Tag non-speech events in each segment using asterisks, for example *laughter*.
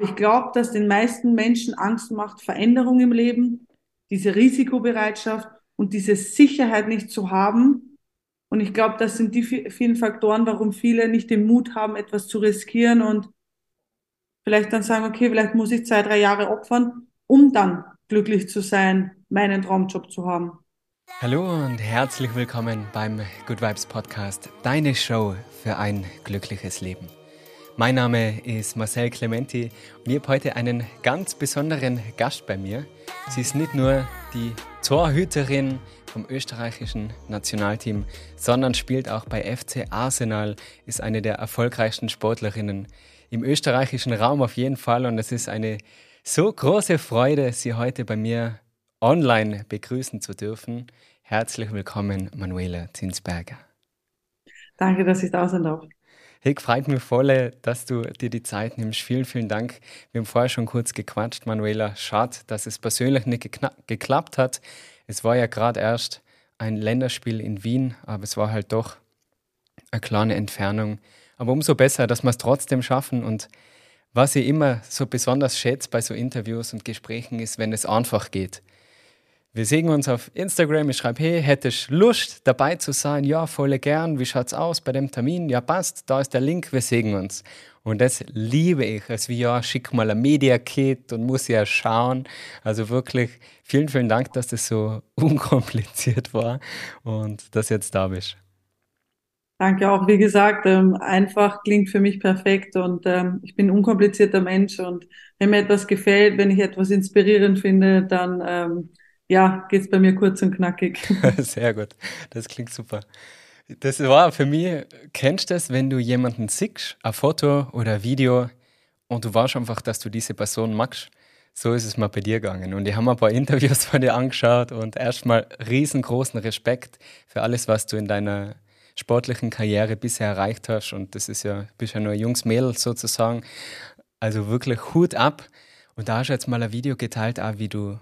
Ich glaube, dass den meisten Menschen Angst macht Veränderung im Leben, diese Risikobereitschaft und diese Sicherheit nicht zu haben. Und ich glaube, das sind die vielen Faktoren, warum viele nicht den Mut haben, etwas zu riskieren und vielleicht dann sagen, okay, vielleicht muss ich zwei, drei Jahre opfern, um dann glücklich zu sein, meinen Traumjob zu haben. Hallo und herzlich willkommen beim Good Vibes Podcast, deine Show für ein glückliches Leben. Mein Name ist Marcel Clementi und ich habe heute einen ganz besonderen Gast bei mir. Sie ist nicht nur die Torhüterin vom österreichischen Nationalteam, sondern spielt auch bei FC Arsenal, ist eine der erfolgreichsten Sportlerinnen im österreichischen Raum auf jeden Fall und es ist eine so große Freude, Sie heute bei mir online begrüßen zu dürfen. Herzlich willkommen, Manuela Zinsberger. Danke, dass ich da sein darf. Hey, freut mich voll, dass du dir die Zeit nimmst. Vielen, vielen Dank. Wir haben vorher schon kurz gequatscht, Manuela. Schade, dass es persönlich nicht geklappt hat. Es war ja gerade erst ein Länderspiel in Wien, aber es war halt doch eine kleine Entfernung. Aber umso besser, dass wir es trotzdem schaffen. Und was ich immer so besonders schätze bei so Interviews und Gesprächen ist, wenn es einfach geht. Wir sehen uns auf Instagram. Ich schreibe, hey, hättest Lust dabei zu sein? Ja, voll gern. Wie schaut's aus bei dem Termin? Ja, passt. Da ist der Link. Wir sehen uns. Und das liebe ich. Also wie ja, schick mal ein Media-Kit und muss ja schauen. Also wirklich vielen, vielen Dank, dass das so *laughs* unkompliziert war und dass jetzt da bist. Danke auch. Wie gesagt, ähm, einfach klingt für mich perfekt und ähm, ich bin ein unkomplizierter Mensch und wenn mir etwas gefällt, wenn ich etwas inspirierend finde, dann ähm, ja, geht's bei mir kurz und knackig. *laughs* Sehr gut. Das klingt super. Das war für mich, kennst du das, wenn du jemanden siehst, ein Foto oder ein Video und du weißt einfach, dass du diese Person magst? So ist es mal bei dir gegangen. Und ich habe mir ein paar Interviews *laughs* von dir angeschaut und erstmal riesengroßen Respekt für alles, was du in deiner sportlichen Karriere bisher erreicht hast. Und das ist ja, bist ja nur ein junges Mädel sozusagen. Also wirklich Hut ab. Und da hast du jetzt mal ein Video geteilt, auch wie du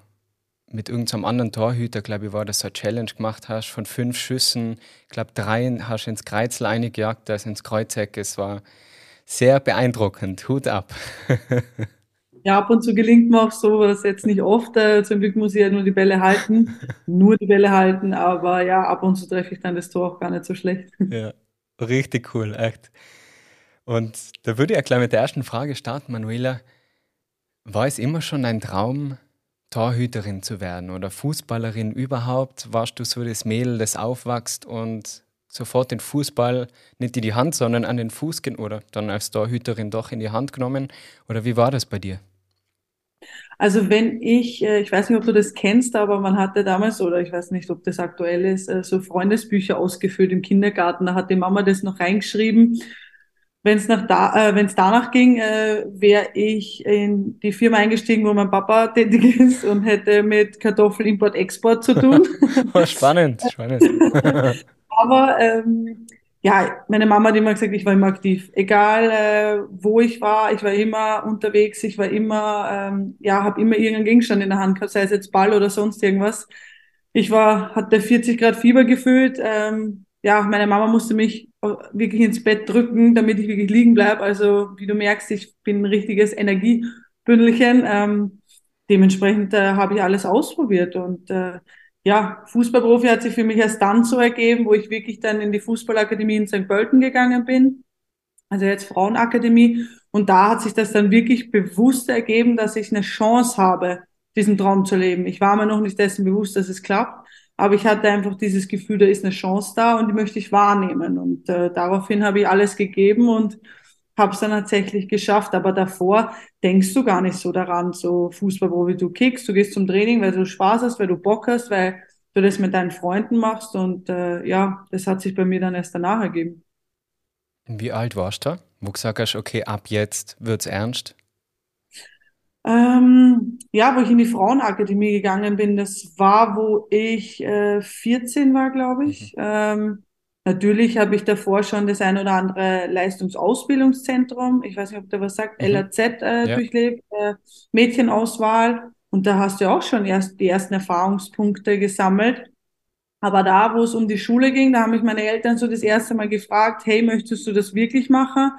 mit irgendeinem anderen Torhüter, glaube ich, war das so eine Challenge gemacht hast, von fünf Schüssen, ich glaube, drei hast du ins Kreuzel eingejagt, das ins Kreuzeck. Es war sehr beeindruckend. Hut ab. *laughs* ja, ab und zu gelingt mir auch sowas jetzt nicht oft. Äh, zum Glück muss ich ja nur die Bälle halten, *laughs* nur die Bälle halten, aber ja, ab und zu treffe ich dann das Tor auch gar nicht so schlecht. *laughs* Ja, richtig cool, echt. Und da würde ich ja gleich mit der ersten Frage starten, Manuela. War es immer schon ein Traum, Torhüterin zu werden oder Fußballerin überhaupt? Warst du so das Mädel, das aufwächst und sofort den Fußball nicht in die Hand, sondern an den Fuß oder dann als Torhüterin doch in die Hand genommen? Oder wie war das bei dir? Also wenn ich, äh, ich weiß nicht, ob du das kennst, aber man hatte damals, oder ich weiß nicht, ob das aktuell ist, äh, so Freundesbücher ausgefüllt im Kindergarten. Da hat die Mama das noch reingeschrieben wenn es da, äh, danach ging, äh, wäre ich in die Firma eingestiegen, wo mein Papa tätig *laughs* ist und hätte mit Kartoffelimport-Export zu tun. *laughs* Oh, spannend, spannend. *laughs* Aber ähm, ja, meine Mama hat immer gesagt, ich war immer aktiv. Egal äh, wo ich war, ich war immer unterwegs, ich war immer, ähm, ja, habe immer irgendeinen Gegenstand in der Hand gehabt, sei es jetzt Ball oder sonst irgendwas. Ich war, hatte 40 Grad Fieber gefühlt. Ähm, ja, meine Mama musste mich wirklich ins Bett drücken, damit ich wirklich liegen bleibe. Also wie du merkst, ich bin ein richtiges Energiebündelchen. Ähm, dementsprechend äh, habe ich alles ausprobiert und äh, ja, Fußballprofi hat sich für mich erst dann so ergeben, wo ich wirklich dann in die Fußballakademie in St. Pölten gegangen bin. Also jetzt Frauenakademie. Und da hat sich das dann wirklich bewusst ergeben, dass ich eine Chance habe, diesen Traum zu leben. Ich war mir noch nicht dessen bewusst, dass es klappt. Aber ich hatte einfach dieses Gefühl, da ist eine Chance da und die möchte ich wahrnehmen. Und äh, daraufhin habe ich alles gegeben und habe es dann tatsächlich geschafft. Aber davor denkst du gar nicht so daran, so Fußballprofi, du kickst, du gehst zum Training, weil du Spaß hast, weil du Bock hast, weil du das mit deinen Freunden machst. Und äh, ja, das hat sich bei mir dann erst danach ergeben. Wie alt warst du? Wo gesagt hast, okay, ab jetzt wird's ernst? Ähm, ja, wo ich in die Frauenakademie gegangen bin, das war, wo ich äh, 14 war, glaube ich. Mhm. Ähm, natürlich habe ich davor schon das ein oder andere Leistungsausbildungszentrum, ich weiß nicht, ob der was sagt, mhm. LAZ äh, ja. durchlebt, äh, Mädchenauswahl. Und da hast du auch schon erst die ersten Erfahrungspunkte gesammelt. Aber da, wo es um die Schule ging, da haben mich meine Eltern so das erste Mal gefragt, hey, möchtest du das wirklich machen?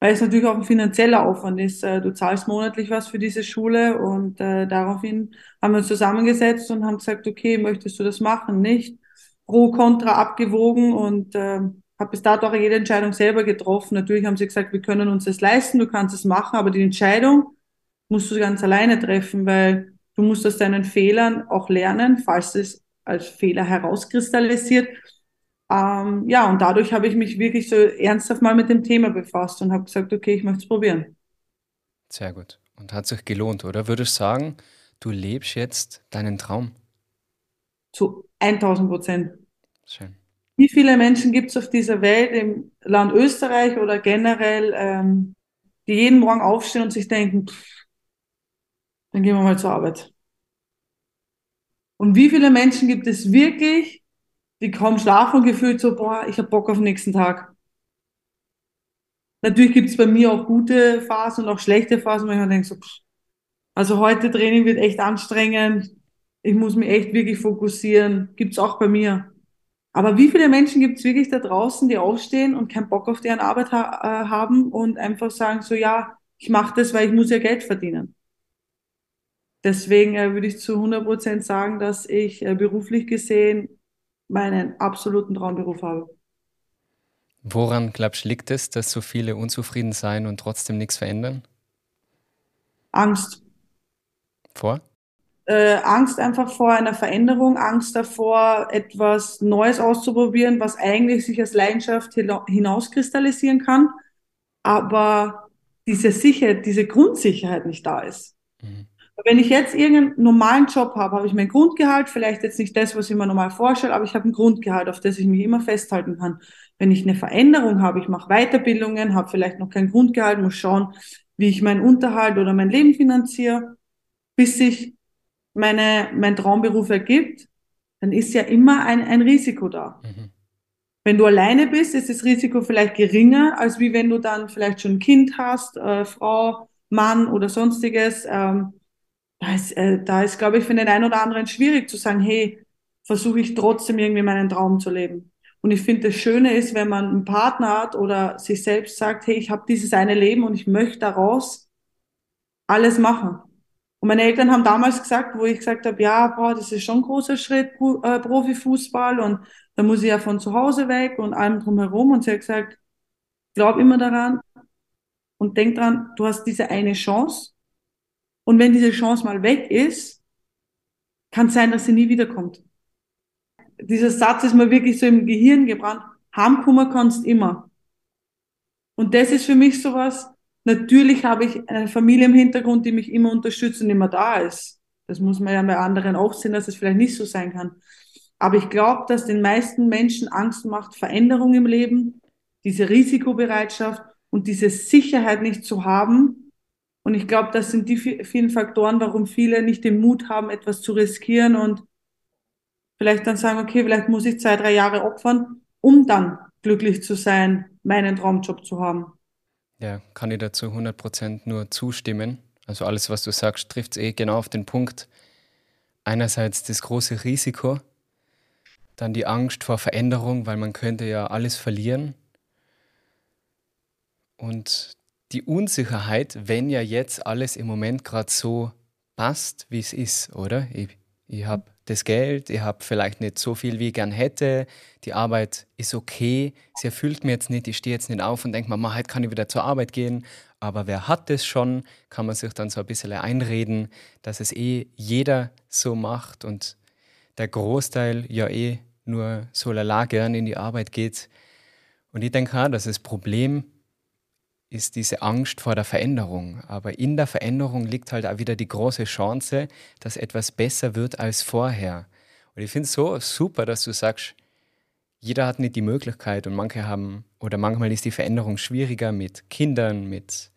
Weil es natürlich auch ein finanzieller Aufwand ist. Äh, Du zahlst monatlich was für diese Schule und äh, daraufhin haben wir uns zusammengesetzt und haben gesagt, okay, möchtest du das machen? Nicht? Pro, Contra abgewogen und äh, habe bis dato auch jede Entscheidung selber getroffen. Natürlich haben sie gesagt, wir können uns das leisten, du kannst es machen, aber die Entscheidung musst du ganz alleine treffen, weil du musst aus deinen Fehlern auch lernen, falls es als Fehler herauskristallisiert. Ähm, ja, und dadurch habe ich mich wirklich so ernsthaft mal mit dem Thema befasst und habe gesagt, okay, ich möchte es probieren. Sehr gut. Und hat sich gelohnt, oder? Würdest du sagen, du lebst jetzt deinen Traum? Zu 1000 Prozent. Schön. Wie viele Menschen gibt es auf dieser Welt, im Land Österreich oder generell, ähm, die jeden Morgen aufstehen und sich denken, pff, dann gehen wir mal zur Arbeit. Und wie viele Menschen gibt es wirklich, die kaum schlafen und gefühlt so, boah, ich habe Bock auf den nächsten Tag. Natürlich gibt es bei mir auch gute Phasen und auch schlechte Phasen, wo ich mir denke, so, pff, also heute Training wird echt anstrengend. Ich muss mich echt wirklich fokussieren. Gibt's auch bei mir. Aber wie viele Menschen gibt's wirklich da draußen, die aufstehen und keinen Bock auf deren Arbeit ha äh, haben und einfach sagen so, ja, ich mache das, weil ich muss ja Geld verdienen. Deswegen äh, würde ich zu 100 Prozent sagen, dass ich äh, beruflich gesehen meinen absoluten Traumberuf habe. Woran, glaubst du, liegt es, dass so viele unzufrieden sein und trotzdem nichts verändern? Angst. Vor? Äh, Angst einfach vor einer Veränderung, Angst davor, etwas Neues auszuprobieren, was eigentlich sich als Leidenschaft hina- hinauskristallisieren kann, aber diese Sicherheit, diese Grundsicherheit nicht da ist. Mhm. Wenn ich jetzt irgendeinen normalen Job habe, habe ich mein Grundgehalt, vielleicht jetzt nicht das, was ich mir normal vorstelle, aber ich habe ein Grundgehalt, auf das ich mich immer festhalten kann. Wenn ich eine Veränderung habe, ich mache Weiterbildungen, habe vielleicht noch kein Grundgehalt, muss schauen, wie ich meinen Unterhalt oder mein Leben finanziere, bis sich meine, mein Traumberuf ergibt, dann ist ja immer ein, ein Risiko da. Mhm. Wenn du alleine bist, ist das Risiko vielleicht geringer, als wie wenn du dann vielleicht schon ein Kind hast, äh, Frau, Mann oder sonstiges. Ähm, da ist, äh, da ist, glaube ich, für den einen oder anderen schwierig zu sagen, hey, versuche ich trotzdem irgendwie meinen Traum zu leben. Und ich finde, das Schöne ist, wenn man einen Partner hat oder sich selbst sagt, hey, ich habe dieses eine Leben und ich möchte daraus alles machen. Und meine Eltern haben damals gesagt, wo ich gesagt habe, ja, boah, das ist schon ein großer Schritt, äh, Profifußball und da muss ich ja von zu Hause weg und allem drumherum. Und sie hat gesagt, glaub immer daran und denk dran, du hast diese eine Chance. Und wenn diese Chance mal weg ist, kann es sein, dass sie nie wiederkommt. Dieser Satz ist mir wirklich so im Gehirn gebrannt. Heimkommen kannst immer. Und das ist für mich sowas. Natürlich habe ich eine Familie im Hintergrund, die mich immer unterstützt und immer da ist. Das muss man ja bei anderen auch sehen, dass es vielleicht nicht so sein kann. Aber ich glaube, dass den meisten Menschen Angst macht, Veränderung im Leben, diese Risikobereitschaft und diese Sicherheit nicht zu haben. Und ich glaube, das sind die vi- vielen Faktoren, warum viele nicht den Mut haben, etwas zu riskieren und vielleicht dann sagen, okay, vielleicht muss ich zwei, drei Jahre opfern, um dann glücklich zu sein, meinen Traumjob zu haben. Ja, kann ich dazu 100% nur zustimmen. Also alles, was du sagst, trifft es eh genau auf den Punkt. Einerseits das große Risiko, dann die Angst vor Veränderung, weil man könnte ja alles verlieren. Und die Unsicherheit, wenn ja jetzt alles im Moment gerade so passt, wie es ist, oder? Ich, ich habe das Geld, ich habe vielleicht nicht so viel, wie ich gern hätte, die Arbeit ist okay, sie erfüllt mir jetzt nicht, ich stehe jetzt nicht auf und denke mir, "Ma, heute kann ich wieder zur Arbeit gehen. Aber wer hat das schon, kann man sich dann so ein bisschen einreden, dass es eh jeder so macht und der Großteil ja eh nur so lala gern in die Arbeit geht. Und ich denke auch, dass das Problem ist diese Angst vor der Veränderung. Aber in der Veränderung liegt halt auch wieder die große Chance, dass etwas besser wird als vorher. Und ich finde es so super, dass du sagst, jeder hat nicht die Möglichkeit und manche haben, oder manchmal ist die Veränderung schwieriger mit Kindern, mit,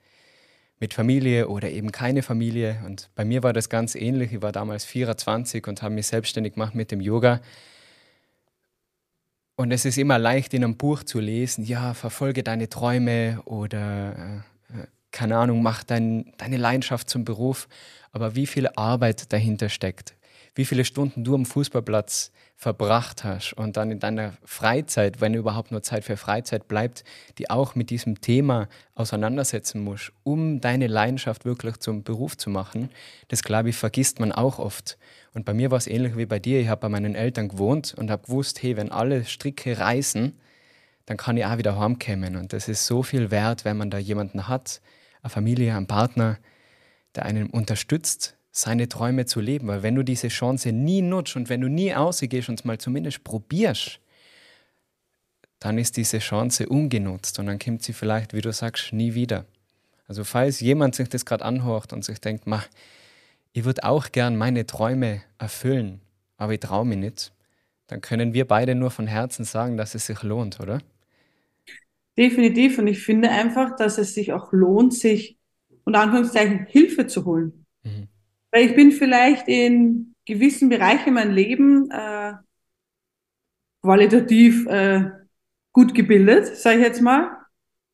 mit Familie oder eben keine Familie. Und bei mir war das ganz ähnlich. Ich war damals 24 und habe mich selbstständig gemacht mit dem Yoga. Und es ist immer leicht in einem Buch zu lesen, ja, verfolge deine Träume oder, äh, äh, keine Ahnung, mach dein, deine Leidenschaft zum Beruf. Aber wie viel Arbeit dahinter steckt, wie viele Stunden du am Fußballplatz verbracht hast und dann in deiner Freizeit, wenn überhaupt nur Zeit für Freizeit bleibt, die auch mit diesem Thema auseinandersetzen musst, um deine Leidenschaft wirklich zum Beruf zu machen, das glaube ich, vergisst man auch oft. Und bei mir war es ähnlich wie bei dir. Ich habe bei meinen Eltern gewohnt und habe gewusst, hey, wenn alle Stricke reißen, dann kann ich auch wieder heimkommen. Und das ist so viel wert, wenn man da jemanden hat, eine Familie, einen Partner, der einen unterstützt, seine Träume zu leben. Weil wenn du diese Chance nie nutzt und wenn du nie ausgehst und es mal zumindest probierst, dann ist diese Chance ungenutzt und dann kommt sie vielleicht, wie du sagst, nie wieder. Also falls jemand sich das gerade anhört und sich denkt, mach, ich würde auch gern meine Träume erfüllen, aber ich traue mich nicht, dann können wir beide nur von Herzen sagen, dass es sich lohnt, oder? Definitiv. Und ich finde einfach, dass es sich auch lohnt, sich unter Anführungszeichen Hilfe zu holen. Mhm. Weil ich bin vielleicht in gewissen Bereichen mein Leben äh, qualitativ äh, gut gebildet, sage ich jetzt mal,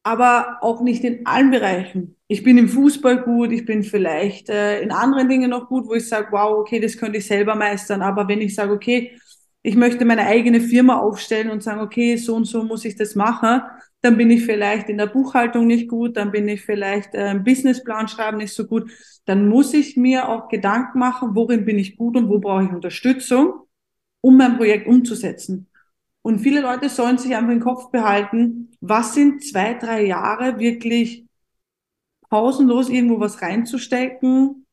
aber auch nicht in allen Bereichen. Ich bin im Fußball gut, ich bin vielleicht äh, in anderen Dingen noch gut, wo ich sage, wow, okay, das könnte ich selber meistern. Aber wenn ich sage, okay, ich möchte meine eigene Firma aufstellen und sagen, okay, so und so muss ich das machen, dann bin ich vielleicht in der Buchhaltung nicht gut, dann bin ich vielleicht äh, im Businessplan schreiben nicht so gut. Dann muss ich mir auch Gedanken machen, worin bin ich gut und wo brauche ich Unterstützung, um mein Projekt umzusetzen. Und viele Leute sollen sich einfach im Kopf behalten, was sind zwei, drei Jahre wirklich pausenlos irgendwo was reinzustecken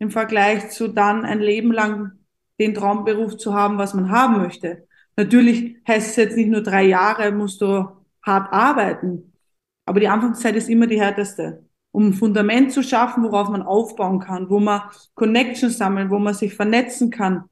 im Vergleich zu dann ein Leben lang den Traumberuf zu haben, was man haben möchte. Natürlich heißt es jetzt nicht nur drei Jahre, musst du hart arbeiten. Aber die Anfangszeit ist immer die härteste, um ein Fundament zu schaffen, worauf man aufbauen kann, wo man Connections sammeln, wo man sich vernetzen kann.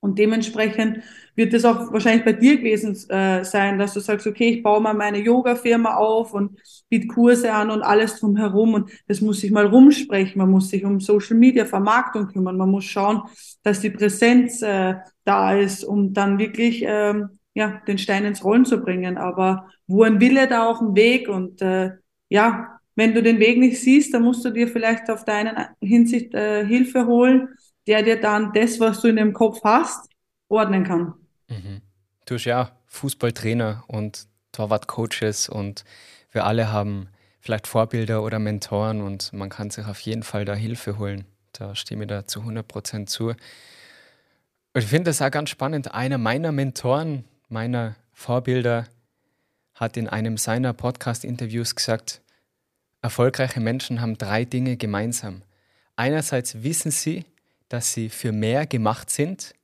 Und dementsprechend wird es auch wahrscheinlich bei dir gewesen äh, sein, dass du sagst, okay, ich baue mal meine Yoga-Firma auf und biete Kurse an und alles drumherum und das muss sich mal rumsprechen. Man muss sich um Social Media Vermarktung kümmern. Man muss schauen, dass die Präsenz äh, da ist, um dann wirklich ähm, ja den Stein ins Rollen zu bringen. Aber wo ein Wille, da auch ein Weg und äh, ja, wenn du den Weg nicht siehst, dann musst du dir vielleicht auf deinen Hinsicht äh, Hilfe holen, der dir dann das, was du in dem Kopf hast, ordnen kann. Mhm. Du bist ja Fußballtrainer und Torwartcoaches und wir alle haben vielleicht Vorbilder oder Mentoren und man kann sich auf jeden Fall da Hilfe holen. Da stimme ich da zu 100 Prozent zu. Und ich finde das auch ganz spannend. Einer meiner Mentoren, meiner Vorbilder, hat in einem seiner Podcast-Interviews gesagt, erfolgreiche Menschen haben drei Dinge gemeinsam. Einerseits wissen sie, dass sie für mehr gemacht sind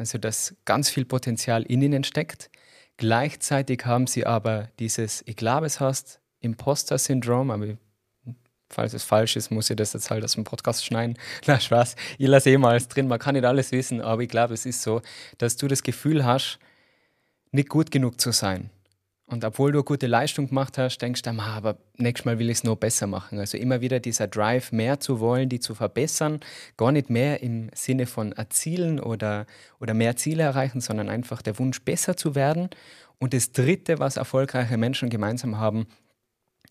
also dass ganz viel Potenzial in ihnen steckt. Gleichzeitig haben sie aber dieses, ich glaube es heißt, Imposter-Syndrom, aber falls es falsch ist, muss ich das jetzt halt aus dem Podcast schneiden. *laughs* Na, Spaß, ich lasse eh mal alles drin, man kann nicht alles wissen, aber ich glaube, es ist so, dass du das Gefühl hast, nicht gut genug zu sein. Und obwohl du eine gute Leistung gemacht hast, denkst du, aber nächstes Mal will ich es noch besser machen. Also immer wieder dieser Drive, mehr zu wollen, die zu verbessern. Gar nicht mehr im Sinne von erzielen oder, oder mehr Ziele erreichen, sondern einfach der Wunsch, besser zu werden. Und das Dritte, was erfolgreiche Menschen gemeinsam haben,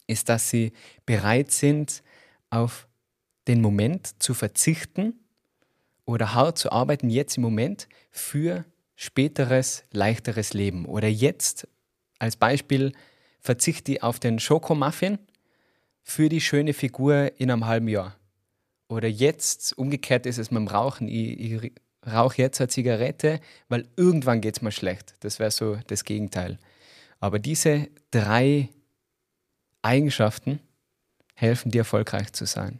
ist, dass sie bereit sind, auf den Moment zu verzichten oder hart zu arbeiten, jetzt im Moment, für späteres, leichteres Leben. Oder jetzt als Beispiel verzichte ich auf den Schokomuffin für die schöne Figur in einem halben Jahr. Oder jetzt, umgekehrt ist es mit dem Rauchen, ich, ich rauche jetzt eine Zigarette, weil irgendwann geht es mir schlecht. Das wäre so das Gegenteil. Aber diese drei Eigenschaften helfen dir erfolgreich zu sein.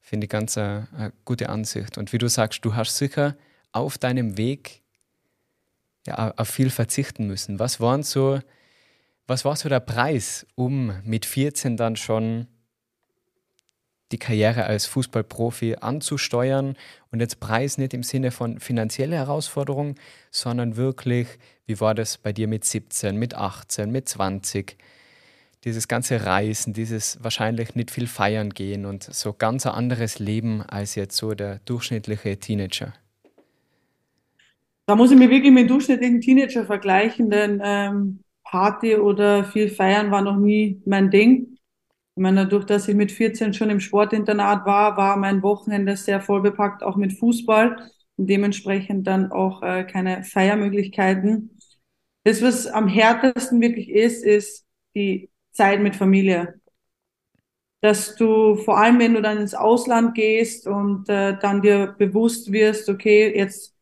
Finde ich ganz eine, eine gute Ansicht. Und wie du sagst, du hast sicher auf deinem Weg ja, auf viel verzichten müssen. Was waren so, was war so der Preis, um mit 14 dann schon die Karriere als Fußballprofi anzusteuern und jetzt Preis nicht im Sinne von finanzielle Herausforderung, sondern wirklich, wie war das bei dir mit 17, mit 18, mit 20? Dieses ganze Reisen, dieses wahrscheinlich nicht viel feiern gehen und so ganz ein anderes Leben als jetzt so der durchschnittliche Teenager. Da muss ich mich wirklich mit dem durchschnittlichen Teenager vergleichen, denn ähm, Party oder viel feiern war noch nie mein Ding. Ich meine, dadurch, dass ich mit 14 schon im Sportinternat war, war mein Wochenende sehr voll bepackt, auch mit Fußball. und dementsprechend dann auch äh, keine Feiermöglichkeiten. Das, was am härtesten wirklich ist, ist die Zeit mit Familie. Dass du vor allem, wenn du dann ins Ausland gehst und äh, dann dir bewusst wirst, okay, jetzt,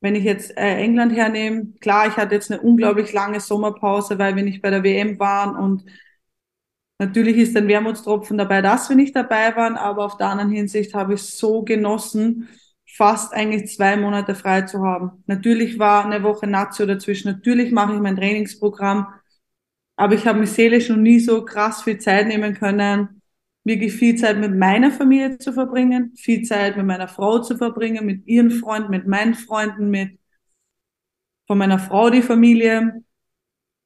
wenn ich jetzt äh, England hernehme, klar, ich hatte jetzt eine unglaublich lange Sommerpause, weil wir nicht bei der WM waren und natürlich ist ein Wermutstropfen dabei, dass wir nicht dabei waren, aber auf der anderen Hinsicht habe ich so genossen, fast eigentlich zwei Monate frei zu haben. Natürlich war eine Woche Nazio dazwischen, natürlich mache ich mein Trainingsprogramm, aber ich habe mich seelisch noch nie so krass viel Zeit nehmen können, wirklich viel Zeit mit meiner Familie zu verbringen, viel Zeit mit meiner Frau zu verbringen, mit ihren Freunden, mit meinen Freunden, mit von meiner Frau die Familie.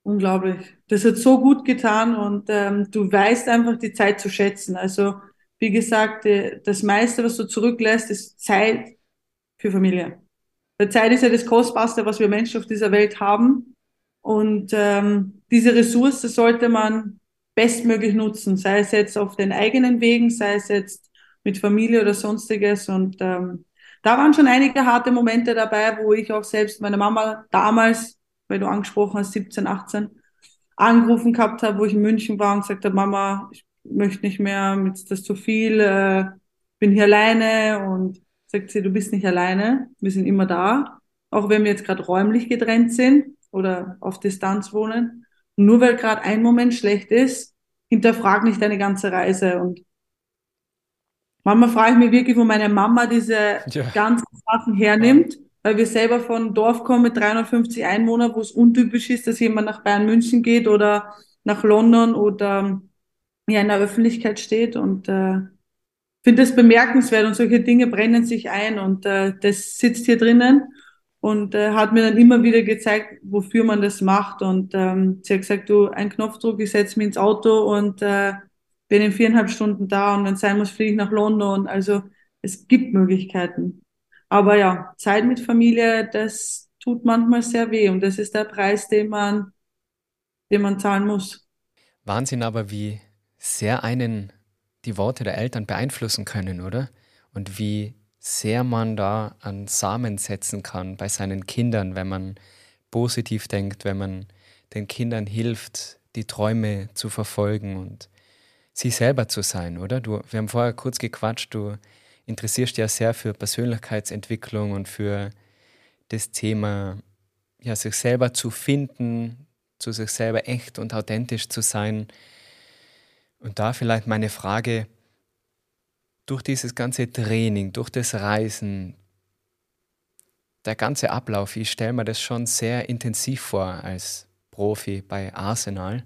Unglaublich. Das hat so gut getan und ähm, du weißt einfach die Zeit zu schätzen. Also wie gesagt, das meiste, was du zurücklässt, ist Zeit für Familie. Weil Zeit ist ja das Kostbarste, was wir Menschen auf dieser Welt haben. Und ähm, diese Ressource sollte man bestmöglich nutzen, sei es jetzt auf den eigenen Wegen, sei es jetzt mit Familie oder sonstiges. Und ähm, da waren schon einige harte Momente dabei, wo ich auch selbst meine Mama damals, weil du angesprochen hast, 17, 18, angerufen gehabt habe, wo ich in München war und gesagt habe, Mama, ich möchte nicht mehr, mir ist das zu viel, äh, bin hier alleine und sagt sie, du bist nicht alleine, wir sind immer da, auch wenn wir jetzt gerade räumlich getrennt sind oder auf Distanz wohnen. Und nur weil gerade ein Moment schlecht ist, hinterfrag nicht deine ganze Reise. Und manchmal frage ich mich wirklich, wo meine Mama diese ja. ganzen Sachen hernimmt, weil wir selber von Dorf kommen mit 350 Einwohnern, wo es untypisch ist, dass jemand nach Bayern München geht oder nach London oder ja in der Öffentlichkeit steht und äh, finde das bemerkenswert und solche Dinge brennen sich ein und äh, das sitzt hier drinnen und äh, hat mir dann immer wieder gezeigt, wofür man das macht und ähm, sie hat gesagt, du, ein Knopfdruck, ich setze mich ins Auto und äh, bin in viereinhalb Stunden da und wenn es sein muss, fliege ich nach London. Also es gibt Möglichkeiten. Aber ja, Zeit mit Familie, das tut manchmal sehr weh und das ist der Preis, den man, den man zahlen muss. Wahnsinn aber, wie sehr einen die Worte der Eltern beeinflussen können, oder? Und wie sehr man da an Samen setzen kann bei seinen Kindern, wenn man positiv denkt, wenn man den Kindern hilft, die Träume zu verfolgen und sie selber zu sein, oder? Du, wir haben vorher kurz gequatscht, du interessierst dich ja sehr für Persönlichkeitsentwicklung und für das Thema, ja, sich selber zu finden, zu sich selber echt und authentisch zu sein. Und da vielleicht meine Frage, durch dieses ganze Training, durch das Reisen, der ganze Ablauf, ich stelle mir das schon sehr intensiv vor als Profi bei Arsenal.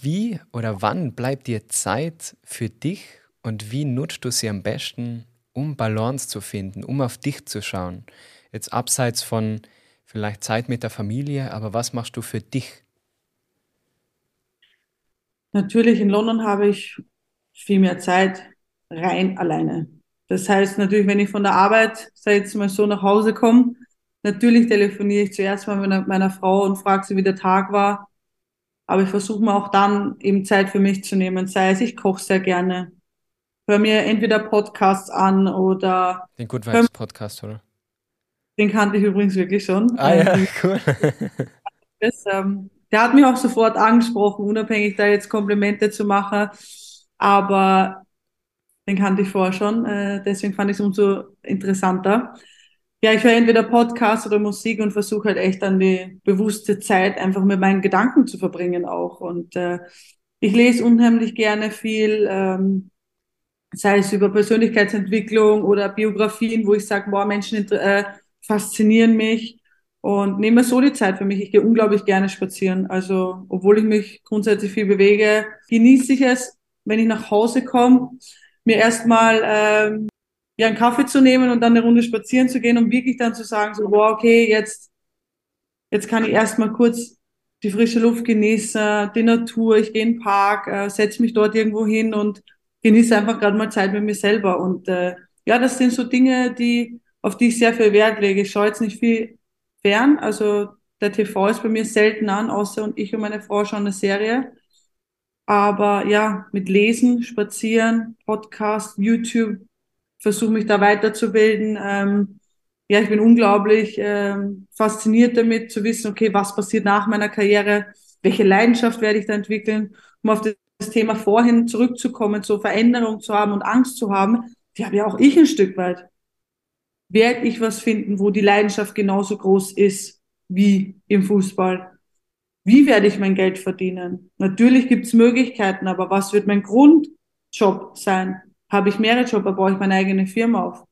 Wie oder wann bleibt dir Zeit für dich und wie nutzt du sie am besten, um Balance zu finden, um auf dich zu schauen? Jetzt abseits von vielleicht Zeit mit der Familie, aber was machst du für dich? Natürlich, in London habe ich viel mehr Zeit rein alleine. Das heißt natürlich, wenn ich von der Arbeit, ich jetzt mal so, nach Hause komme, natürlich telefoniere ich zuerst mal mit meiner Frau und frage sie, wie der Tag war. Aber ich versuche mir auch dann eben Zeit für mich zu nehmen. Sei es, ich koche sehr gerne. Hör mir entweder Podcasts an oder. Den Good Vibes Podcast, oder? Den kannte ich übrigens wirklich schon. Ah ja, cool. *laughs* das, ähm, der hat mich auch sofort angesprochen, unabhängig da jetzt Komplimente zu machen. Aber den kannte ich vorher schon, äh, deswegen fand ich es umso interessanter. Ja, ich höre entweder Podcast oder Musik und versuche halt echt dann die bewusste Zeit einfach mit meinen Gedanken zu verbringen auch. Und äh, ich lese unheimlich gerne viel, ähm, sei es über Persönlichkeitsentwicklung oder Biografien, wo ich sage, boah, Menschen äh, faszinieren mich und nehme so die Zeit für mich. Ich gehe unglaublich gerne spazieren. Also, obwohl ich mich grundsätzlich viel bewege, genieße ich es, wenn ich nach Hause komme, mir erstmal ähm, ja, einen Kaffee zu nehmen und dann eine Runde spazieren zu gehen, um wirklich dann zu sagen, so, wow, okay, jetzt, jetzt kann ich erstmal kurz die frische Luft genießen, die Natur, ich gehe in den Park, äh, setze mich dort irgendwo hin und genieße einfach gerade mal Zeit mit mir selber. Und äh, ja, das sind so Dinge, die, auf die ich sehr viel Wert lege. Ich schaue jetzt nicht viel fern. Also der TV ist bei mir selten an, außer und ich und meine Frau schauen eine Serie. Aber ja, mit Lesen, Spazieren, Podcast, YouTube, versuche mich da weiterzubilden. Ähm, ja, ich bin unglaublich äh, fasziniert damit zu wissen, okay, was passiert nach meiner Karriere, welche Leidenschaft werde ich da entwickeln, um auf das Thema vorhin zurückzukommen, so Veränderung zu haben und Angst zu haben, die habe ja auch ich ein Stück weit. Werde ich was finden, wo die Leidenschaft genauso groß ist wie im Fußball? Wie werde ich mein Geld verdienen? Natürlich gibt es Möglichkeiten, aber was wird mein Grundjob sein? Habe ich mehrere Jobs, brauche ich meine eigene Firma auf?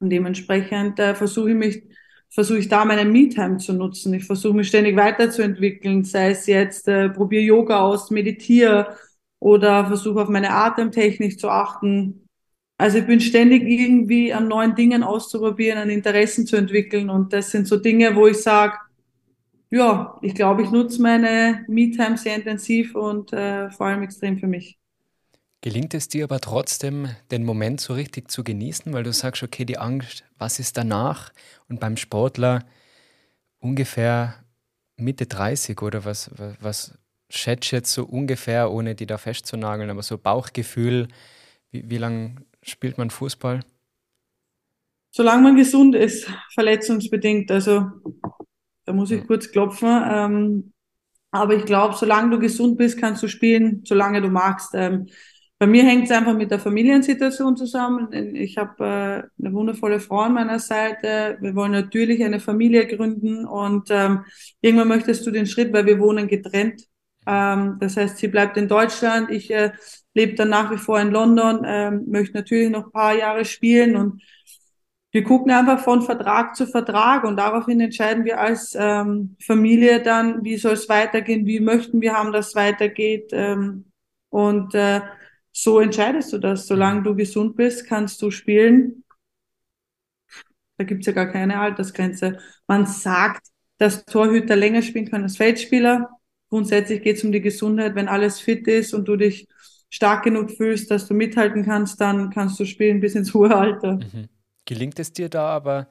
Und dementsprechend äh, versuche ich mich, versuche ich da meine Me-Time zu nutzen. Ich versuche mich ständig weiterzuentwickeln, sei es jetzt, äh, probiere Yoga aus, meditiere oder versuche auf meine Atemtechnik zu achten. Also ich bin ständig irgendwie an neuen Dingen auszuprobieren, an Interessen zu entwickeln. Und das sind so Dinge, wo ich sage, ja, ich glaube, ich nutze meine Me-Time sehr intensiv und äh, vor allem extrem für mich. Gelingt es dir aber trotzdem, den Moment so richtig zu genießen, weil du sagst, okay, die Angst, was ist danach? Und beim Sportler ungefähr Mitte 30 oder was, was, was schätzt jetzt so ungefähr, ohne die da festzunageln, aber so Bauchgefühl, wie, wie lange spielt man Fußball? Solange man gesund ist, verletzungsbedingt. Also da muss ich kurz klopfen. Ähm, aber ich glaube, solange du gesund bist, kannst du spielen, solange du magst. Ähm, bei mir hängt es einfach mit der Familiensituation zusammen. Ich habe äh, eine wundervolle Frau an meiner Seite. Wir wollen natürlich eine Familie gründen und ähm, irgendwann möchtest du den Schritt, weil wir wohnen getrennt. Ähm, das heißt, sie bleibt in Deutschland. Ich äh, lebe dann nach wie vor in London, ähm, möchte natürlich noch ein paar Jahre spielen und wir gucken einfach von Vertrag zu Vertrag und daraufhin entscheiden wir als ähm, Familie dann, wie soll es weitergehen, wie möchten wir haben, dass es weitergeht. Ähm, und äh, so entscheidest du das. Solange du gesund bist, kannst du spielen. Da gibt's ja gar keine Altersgrenze. Man sagt, dass Torhüter länger spielen können als Feldspieler. Grundsätzlich geht's um die Gesundheit. Wenn alles fit ist und du dich stark genug fühlst, dass du mithalten kannst, dann kannst du spielen bis ins hohe Alter. Mhm. Gelingt es dir da aber,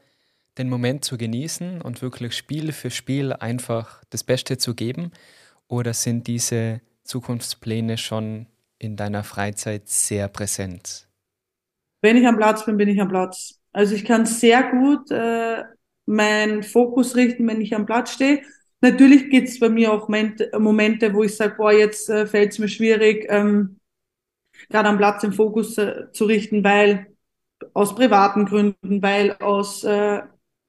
den Moment zu genießen und wirklich Spiel für Spiel einfach das Beste zu geben? Oder sind diese Zukunftspläne schon in deiner Freizeit sehr präsent? Wenn ich am Platz bin, bin ich am Platz. Also ich kann sehr gut äh, meinen Fokus richten, wenn ich am Platz stehe. Natürlich gibt es bei mir auch Momente, wo ich sage, boah, jetzt äh, fällt es mir schwierig, ähm, gerade am Platz den Fokus äh, zu richten, weil aus privaten Gründen, weil aus äh,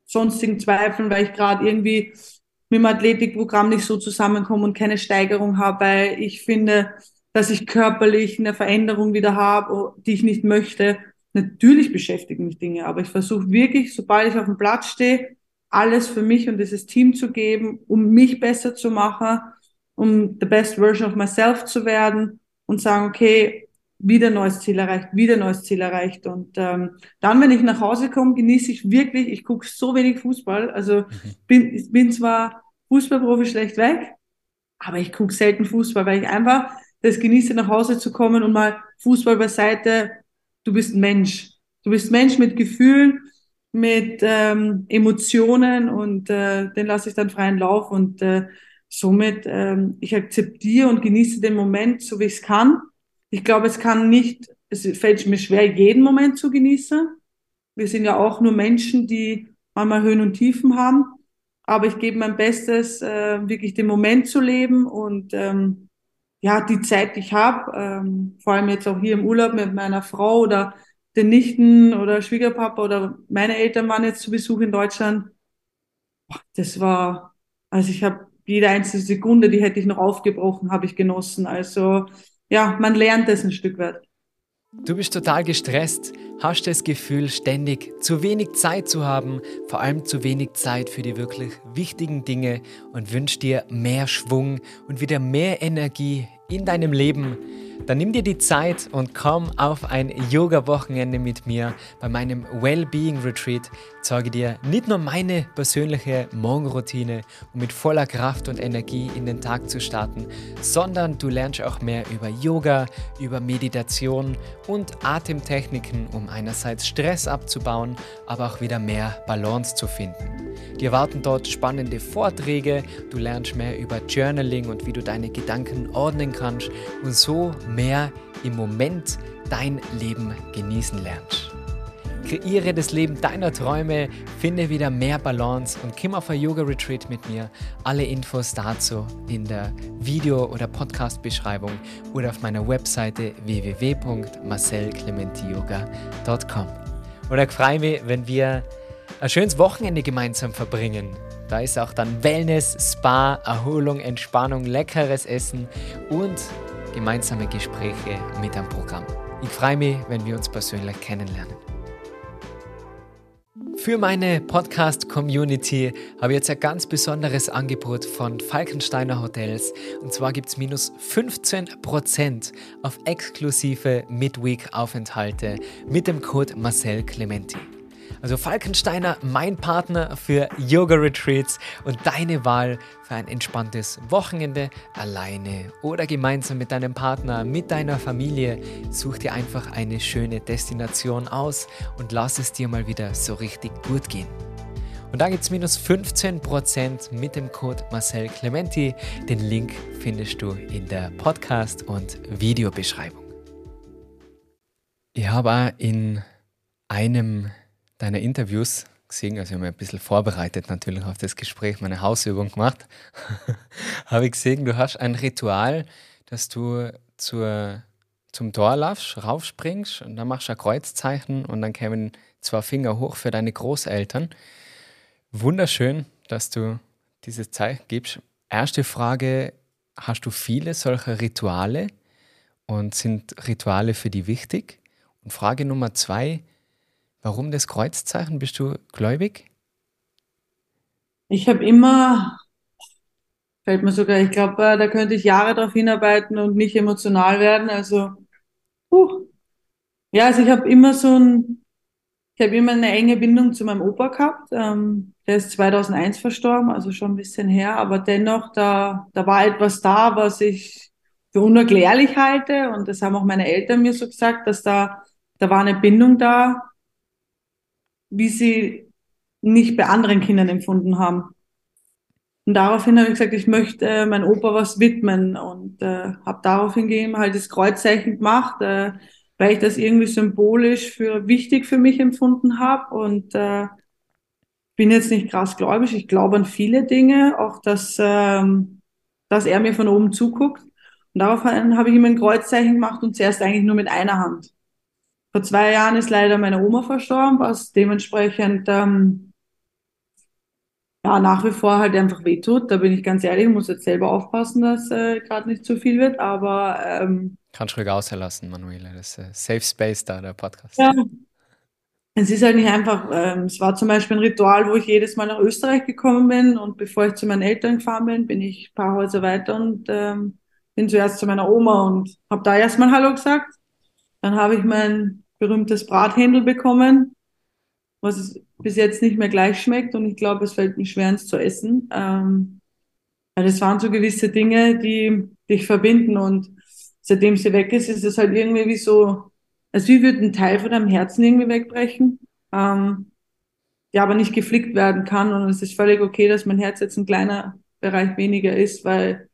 sonstigen Zweifeln, weil ich gerade irgendwie mit dem Athletikprogramm nicht so zusammenkomme und keine Steigerung habe, weil ich finde, dass ich körperlich eine Veränderung wieder habe, die ich nicht möchte. Natürlich beschäftigen mich Dinge, aber ich versuche wirklich, sobald ich auf dem Platz stehe, alles für mich und dieses Team zu geben, um mich besser zu machen, um the best version of myself zu werden und sagen, okay, wieder neues Ziel erreicht, wieder neues Ziel erreicht. Und ähm, dann, wenn ich nach Hause komme, genieße ich wirklich, ich gucke so wenig Fußball. Also mhm. bin, bin zwar Fußballprofi schlecht weg, aber ich gucke selten Fußball, weil ich einfach das genieße, nach Hause zu kommen und mal Fußball beiseite. Du bist ein Mensch. Du bist Mensch mit Gefühlen, mit ähm, Emotionen und äh, den lasse ich dann freien Lauf und äh, somit ähm, ich akzeptiere und genieße den Moment, so wie ich es kann. Ich glaube, es kann nicht, es fällt mir schwer, jeden Moment zu genießen. Wir sind ja auch nur Menschen, die manchmal Höhen und Tiefen haben. Aber ich gebe mein Bestes, äh, wirklich den Moment zu leben und ähm, ja, die Zeit, die ich habe, ähm, vor allem jetzt auch hier im Urlaub mit meiner Frau oder den Nichten oder Schwiegerpapa oder meine Eltern waren jetzt zu Besuch in Deutschland. Das war, also ich habe jede einzelne Sekunde, die hätte ich noch aufgebrochen, habe ich genossen. Also ja, man lernt es ein Stück weit. Du bist total gestresst, hast das Gefühl, ständig zu wenig Zeit zu haben, vor allem zu wenig Zeit für die wirklich wichtigen Dinge und wünschst dir mehr Schwung und wieder mehr Energie in deinem Leben dann nimm dir die Zeit und komm auf ein Yoga-Wochenende mit mir bei meinem Wellbeing Retreat. Zeige dir nicht nur meine persönliche Morgenroutine, um mit voller Kraft und Energie in den Tag zu starten, sondern du lernst auch mehr über Yoga, über Meditation und Atemtechniken, um einerseits Stress abzubauen, aber auch wieder mehr Balance zu finden. Dir warten dort spannende Vorträge, du lernst mehr über Journaling und wie du deine Gedanken ordnen kannst und so mehr im Moment dein Leben genießen lernst. Kreiere das Leben deiner Träume, finde wieder mehr Balance und komm auf ein Yoga-Retreat mit mir. Alle Infos dazu in der Video- oder Podcast-Beschreibung oder auf meiner Webseite www.marcelclementiyoga.com. Oder ich freue mich, wenn wir ein schönes Wochenende gemeinsam verbringen. Da ist auch dann Wellness, Spa, Erholung, Entspannung, leckeres Essen und gemeinsame Gespräche mit am Programm. Ich freue mich, wenn wir uns persönlich kennenlernen. Für meine Podcast-Community habe ich jetzt ein ganz besonderes Angebot von Falkensteiner Hotels. Und zwar gibt es minus 15% auf exklusive Midweek-Aufenthalte mit dem Code Marcel Clementi. Also Falkensteiner, mein Partner für Yoga-Retreats und deine Wahl für ein entspanntes Wochenende alleine oder gemeinsam mit deinem Partner, mit deiner Familie. Such dir einfach eine schöne Destination aus und lass es dir mal wieder so richtig gut gehen. Und da gibt es minus 15% mit dem Code Marcel Clementi. Den Link findest du in der Podcast- und Videobeschreibung. Ich habe in einem deiner Interviews gesehen, also ich habe mich ein bisschen vorbereitet natürlich auf das Gespräch, meine Hausübung gemacht, *laughs* habe ich gesehen, du hast ein Ritual, dass du zur, zum Tor laufst, raufspringst und dann machst du ein Kreuzzeichen und dann kämen zwei Finger hoch für deine Großeltern. Wunderschön, dass du dieses Zeichen gibst. Erste Frage, hast du viele solcher Rituale und sind Rituale für dich wichtig? Und Frage Nummer zwei, Warum das Kreuzzeichen? Bist du gläubig? Ich habe immer, fällt mir sogar, ich glaube, äh, da könnte ich Jahre darauf hinarbeiten und nicht emotional werden. Also, uh. ja, also ich habe immer so ein, ich habe immer eine enge Bindung zu meinem Opa gehabt. Ähm, der ist 2001 verstorben, also schon ein bisschen her, aber dennoch, da, da war etwas da, was ich für unerklärlich halte. Und das haben auch meine Eltern mir so gesagt, dass da, da war eine Bindung da, wie sie nicht bei anderen Kindern empfunden haben. Und daraufhin habe ich gesagt, ich möchte äh, mein Opa was widmen und äh, habe daraufhin eben halt das Kreuzzeichen gemacht, äh, weil ich das irgendwie symbolisch für wichtig für mich empfunden habe und äh, bin jetzt nicht krass gläubig. Ich glaube an viele Dinge, auch dass, ähm, dass er mir von oben zuguckt. Und daraufhin habe ich ihm ein Kreuzzeichen gemacht und zuerst eigentlich nur mit einer Hand. Vor zwei Jahren ist leider meine Oma verstorben, was dementsprechend ähm, ja, nach wie vor halt einfach wehtut. Da bin ich ganz ehrlich, muss jetzt selber aufpassen, dass äh, gerade nicht zu viel wird, aber ähm, Kannst ruhig auslassen, Manuela. Das ist äh, Safe Space da, der Podcast. Ja. Es ist halt nicht einfach, ähm, es war zum Beispiel ein Ritual, wo ich jedes Mal nach Österreich gekommen bin und bevor ich zu meinen Eltern gefahren bin, bin ich ein paar Häuser weiter und ähm, bin zuerst zu meiner Oma und habe da erstmal Hallo gesagt. Dann habe ich mein berühmtes Brathändel bekommen, was bis jetzt nicht mehr gleich schmeckt und ich glaube, es fällt mir schwer, es zu essen. Ähm, weil das waren so gewisse Dinge, die dich verbinden und seitdem sie weg ist, ist es halt irgendwie wie so, als wie würde ein Teil von deinem Herzen irgendwie wegbrechen, ähm, der aber nicht geflickt werden kann und es ist völlig okay, dass mein Herz jetzt ein kleiner Bereich weniger ist, weil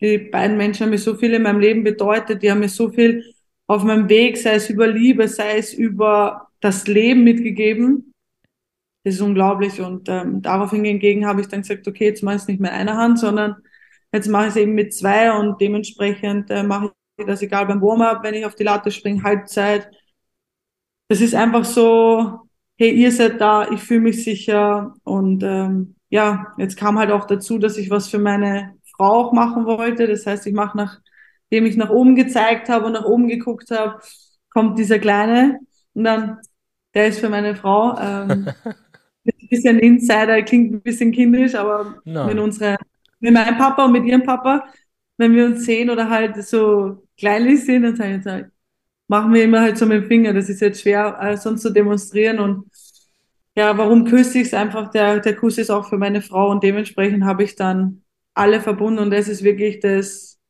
die beiden Menschen haben mir so viel in meinem Leben bedeutet, die haben mir so viel auf meinem Weg, sei es über Liebe, sei es über das Leben mitgegeben. Das ist unglaublich. Und ähm, daraufhin hingegen habe ich dann gesagt, okay, jetzt mache ich es nicht mehr in einer Hand, sondern jetzt mache ich es eben mit zwei und dementsprechend äh, mache ich das egal beim Warm-up, wenn ich auf die Latte springe, Halbzeit. Das ist einfach so, hey, ihr seid da, ich fühle mich sicher. Und ähm, ja, jetzt kam halt auch dazu, dass ich was für meine Frau auch machen wollte. Das heißt, ich mache nach dem ich nach oben gezeigt habe und nach oben geguckt habe, kommt dieser Kleine und dann, der ist für meine Frau. Ähm, *laughs* ein bisschen Insider, klingt ein bisschen kindisch, aber no. wenn unsere, mit meinem Papa und mit ihrem Papa, wenn wir uns sehen oder halt so kleinlich sind, dann sage ich, halt, machen wir immer halt so mit dem Finger. Das ist jetzt schwer, äh, sonst zu demonstrieren und ja, warum küsse ich es einfach? Der, der Kuss ist auch für meine Frau und dementsprechend habe ich dann alle verbunden und das ist wirklich das,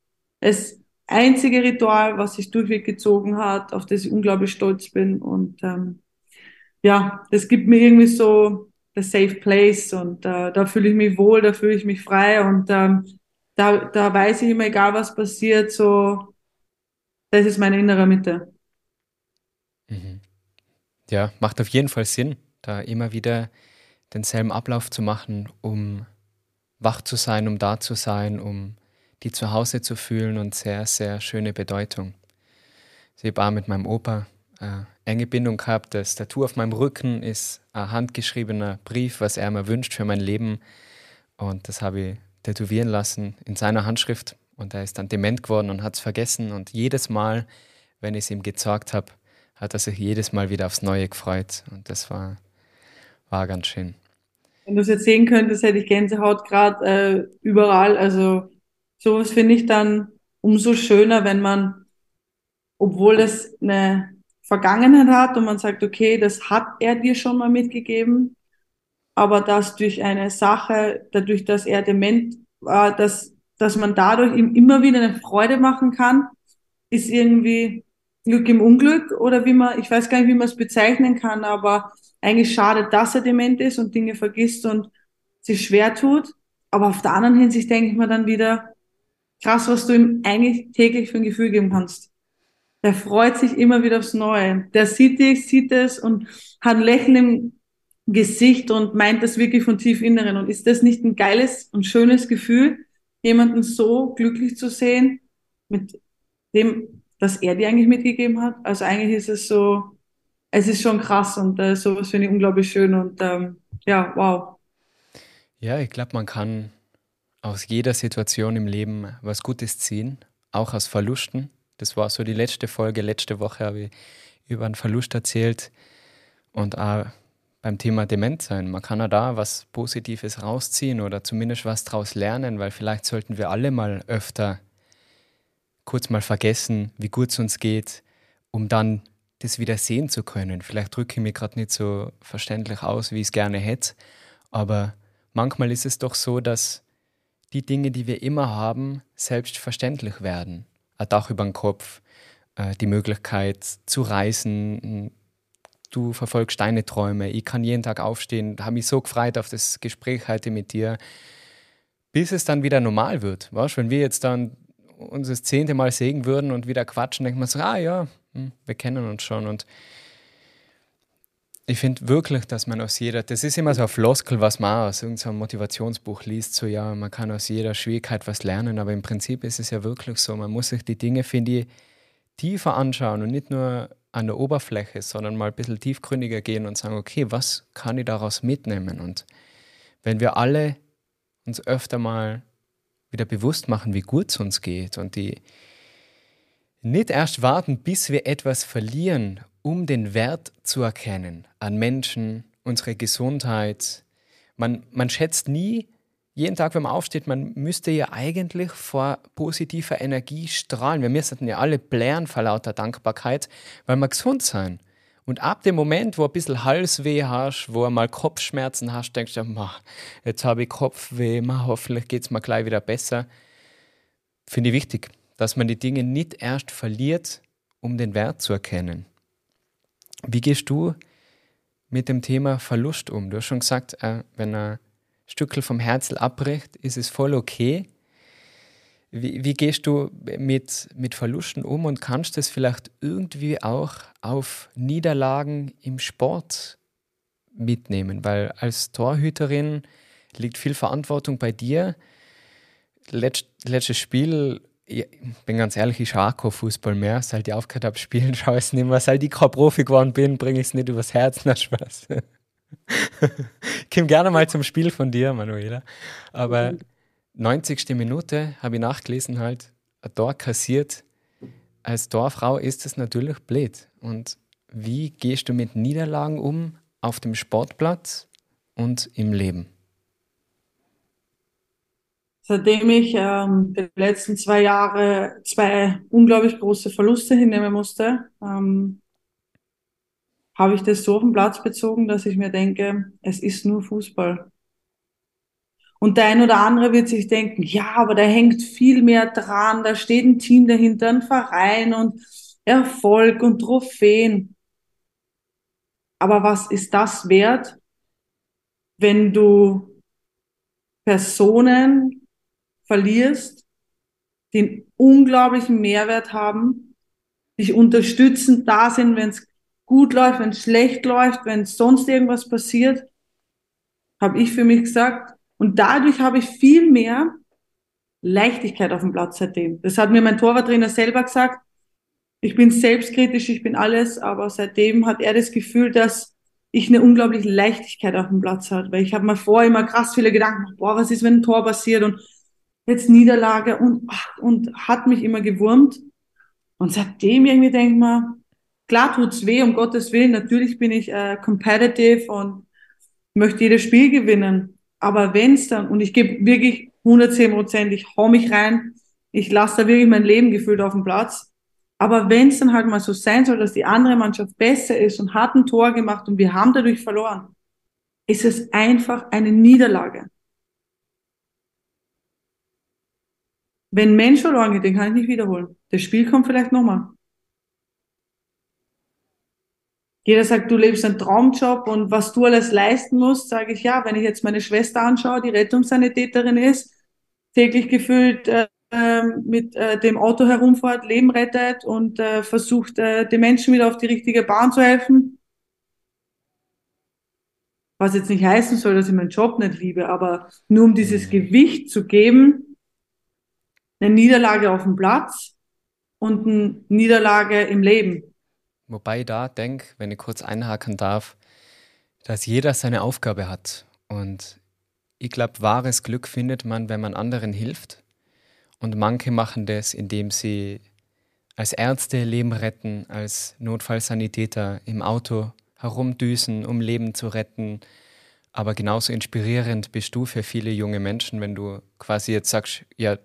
es einzige Ritual, was sich durchweg gezogen hat, auf das ich unglaublich stolz bin. Und ähm, ja, das gibt mir irgendwie so the safe place und äh, da fühle ich mich wohl, da fühle ich mich frei und ähm, da, da weiß ich immer, egal was passiert, so, das ist meine innere Mitte. Mhm. Ja, macht auf jeden Fall Sinn, da immer wieder denselben Ablauf zu machen, um wach zu sein, um da zu sein, um die zu Hause zu fühlen und sehr, sehr schöne Bedeutung. Ich habe auch mit meinem Opa eine äh, enge Bindung gehabt. Das Tattoo auf meinem Rücken ist ein handgeschriebener Brief, was er mir wünscht für mein Leben. Und das habe ich tätowieren lassen in seiner Handschrift. Und er ist dann dement geworden und hat es vergessen. Und jedes Mal, wenn ich es ihm gezeigt habe, hat er sich jedes Mal wieder aufs Neue gefreut. Und das war, war ganz schön. Wenn du es jetzt sehen könntest, hätte ich Gänsehaut gerade äh, überall. Also sowas finde ich dann umso schöner, wenn man, obwohl es eine Vergangenheit hat und man sagt, okay, das hat er dir schon mal mitgegeben, aber dass durch eine Sache, dadurch, dass er dement war, dass, dass man dadurch ihm immer wieder eine Freude machen kann, ist irgendwie Glück im Unglück oder wie man, ich weiß gar nicht, wie man es bezeichnen kann, aber eigentlich schade, dass er dement ist und Dinge vergisst und sich schwer tut. Aber auf der anderen Hinsicht denke ich mir dann wieder, krass, was du ihm eigentlich täglich für ein Gefühl geben kannst. Der freut sich immer wieder aufs Neue. Der sieht dich, sieht es und hat ein Lächeln im Gesicht und meint das wirklich von tief Inneren. Und ist das nicht ein geiles und schönes Gefühl, jemanden so glücklich zu sehen, mit dem, was er dir eigentlich mitgegeben hat? Also eigentlich ist es so, es ist schon krass und äh, sowas finde ich unglaublich schön und ähm, ja, wow. Ja, ich glaube, man kann aus jeder Situation im Leben was Gutes ziehen, auch aus Verlusten. Das war so die letzte Folge. Letzte Woche habe ich über einen Verlust erzählt und auch beim Thema Dement sein. Man kann auch da was Positives rausziehen oder zumindest was daraus lernen, weil vielleicht sollten wir alle mal öfter kurz mal vergessen, wie gut es uns geht, um dann das wieder sehen zu können. Vielleicht drücke ich mich gerade nicht so verständlich aus, wie ich es gerne hätte, aber manchmal ist es doch so, dass die Dinge, die wir immer haben, selbstverständlich werden. Ein Dach über den Kopf, äh, die Möglichkeit zu reisen, du verfolgst deine Träume, ich kann jeden Tag aufstehen, habe mich so gefreut auf das Gespräch heute mit dir, bis es dann wieder normal wird. Weißt? Wenn wir jetzt dann uns das zehnte Mal sägen würden und wieder quatschen, denkt man so, ah ja, hm, wir kennen uns schon. Und ich finde wirklich, dass man aus jeder, das ist immer so ein Floskel, was man aus irgendeinem Motivationsbuch liest, so ja, man kann aus jeder Schwierigkeit was lernen, aber im Prinzip ist es ja wirklich so, man muss sich die Dinge, finde ich, tiefer anschauen und nicht nur an der Oberfläche, sondern mal ein bisschen tiefgründiger gehen und sagen, okay, was kann ich daraus mitnehmen? Und wenn wir alle uns öfter mal wieder bewusst machen, wie gut es uns geht und die nicht erst warten, bis wir etwas verlieren, um den Wert zu erkennen an Menschen, unsere Gesundheit. Man, man schätzt nie, jeden Tag, wenn man aufsteht, man müsste ja eigentlich vor positiver Energie strahlen. Wir müssten ja alle blären vor lauter Dankbarkeit, weil wir gesund sein. Und ab dem Moment, wo ein bisschen Halsweh hast, wo mal Kopfschmerzen hast, denkst du, jetzt habe ich Kopfweh, hoffentlich geht es mir gleich wieder besser. Finde ich wichtig dass man die Dinge nicht erst verliert, um den Wert zu erkennen. Wie gehst du mit dem Thema Verlust um? Du hast schon gesagt, äh, wenn ein Stückel vom Herzl abbricht, ist es voll okay. Wie, wie, gehst du mit, mit Verlusten um und kannst das vielleicht irgendwie auch auf Niederlagen im Sport mitnehmen? Weil als Torhüterin liegt viel Verantwortung bei dir. Letzt, letztes Spiel ich bin ganz ehrlich, ich schaue auch kein Fußball mehr. Seit ich aufgehört habe, spielen, *laughs* schaue ich es nicht mehr. Seit ich kein Profi geworden bin, bringe ich es nicht übers Herz. *laughs* Na, Spaß. *laughs* ich komme gerne mal zum Spiel von dir, Manuela. Aber 90. Minute habe ich nachgelesen, halt, ein Tor kassiert. Als Torfrau ist es natürlich blöd. Und wie gehst du mit Niederlagen um auf dem Sportplatz und im Leben? Seitdem ich ähm, die letzten zwei Jahre zwei unglaublich große Verluste hinnehmen musste, ähm, habe ich das so auf den Platz bezogen, dass ich mir denke, es ist nur Fußball. Und der ein oder andere wird sich denken, ja, aber da hängt viel mehr dran, da steht ein Team dahinter, ein Verein und Erfolg und Trophäen. Aber was ist das wert, wenn du Personen verlierst, den unglaublichen Mehrwert haben, dich unterstützen, da sind, wenn es gut läuft, wenn es schlecht läuft, wenn sonst irgendwas passiert, habe ich für mich gesagt. Und dadurch habe ich viel mehr Leichtigkeit auf dem Platz seitdem. Das hat mir mein Torwarttrainer selber gesagt. Ich bin selbstkritisch, ich bin alles, aber seitdem hat er das Gefühl, dass ich eine unglaubliche Leichtigkeit auf dem Platz habe. Weil ich habe mir vorher immer krass viele Gedanken, boah, was ist, wenn ein Tor passiert und jetzt Niederlage und, und hat mich immer gewurmt. Und seitdem irgendwie ich mir, klar tut's weh, um Gottes Willen. Natürlich bin ich äh, competitive und möchte jedes Spiel gewinnen. Aber wenn's dann, und ich gebe wirklich 110 Prozent, ich hau mich rein, ich lasse da wirklich mein Leben gefühlt auf dem Platz. Aber wenn's dann halt mal so sein soll, dass die andere Mannschaft besser ist und hat ein Tor gemacht und wir haben dadurch verloren, ist es einfach eine Niederlage. Wenn Mensch verloren geht, den kann ich nicht wiederholen. Das Spiel kommt vielleicht nochmal. Jeder sagt, du lebst einen Traumjob und was du alles leisten musst, sage ich ja, wenn ich jetzt meine Schwester anschaue, die Rettungssanitäterin ist, täglich gefühlt äh, mit äh, dem Auto herumfährt, Leben rettet und äh, versucht, äh, den Menschen wieder auf die richtige Bahn zu helfen. Was jetzt nicht heißen soll, dass ich meinen Job nicht liebe, aber nur um dieses mhm. Gewicht zu geben, eine Niederlage auf dem Platz und eine Niederlage im Leben. Wobei da denke, wenn ich kurz einhaken darf, dass jeder seine Aufgabe hat. Und ich glaube, wahres Glück findet man, wenn man anderen hilft. Und manche machen das, indem sie als Ärzte Leben retten, als Notfallsanitäter im Auto herumdüsen, um Leben zu retten. Aber genauso inspirierend bist du für viele junge Menschen, wenn du quasi jetzt sagst, ja,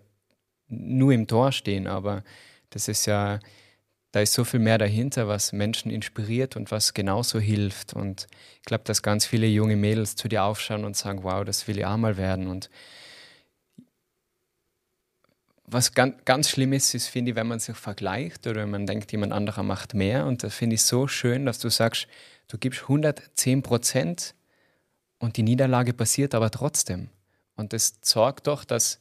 nur im Tor stehen, aber das ist ja da ist so viel mehr dahinter, was Menschen inspiriert und was genauso hilft. Und ich glaube, dass ganz viele junge Mädels zu dir aufschauen und sagen, wow, das will ich auch mal werden. Und was ganz, ganz schlimm ist, ist, finde ich, wenn man sich vergleicht oder wenn man denkt, jemand anderer macht mehr. Und das finde ich so schön, dass du sagst, du gibst 110 Prozent und die Niederlage passiert aber trotzdem. Und das sorgt doch, dass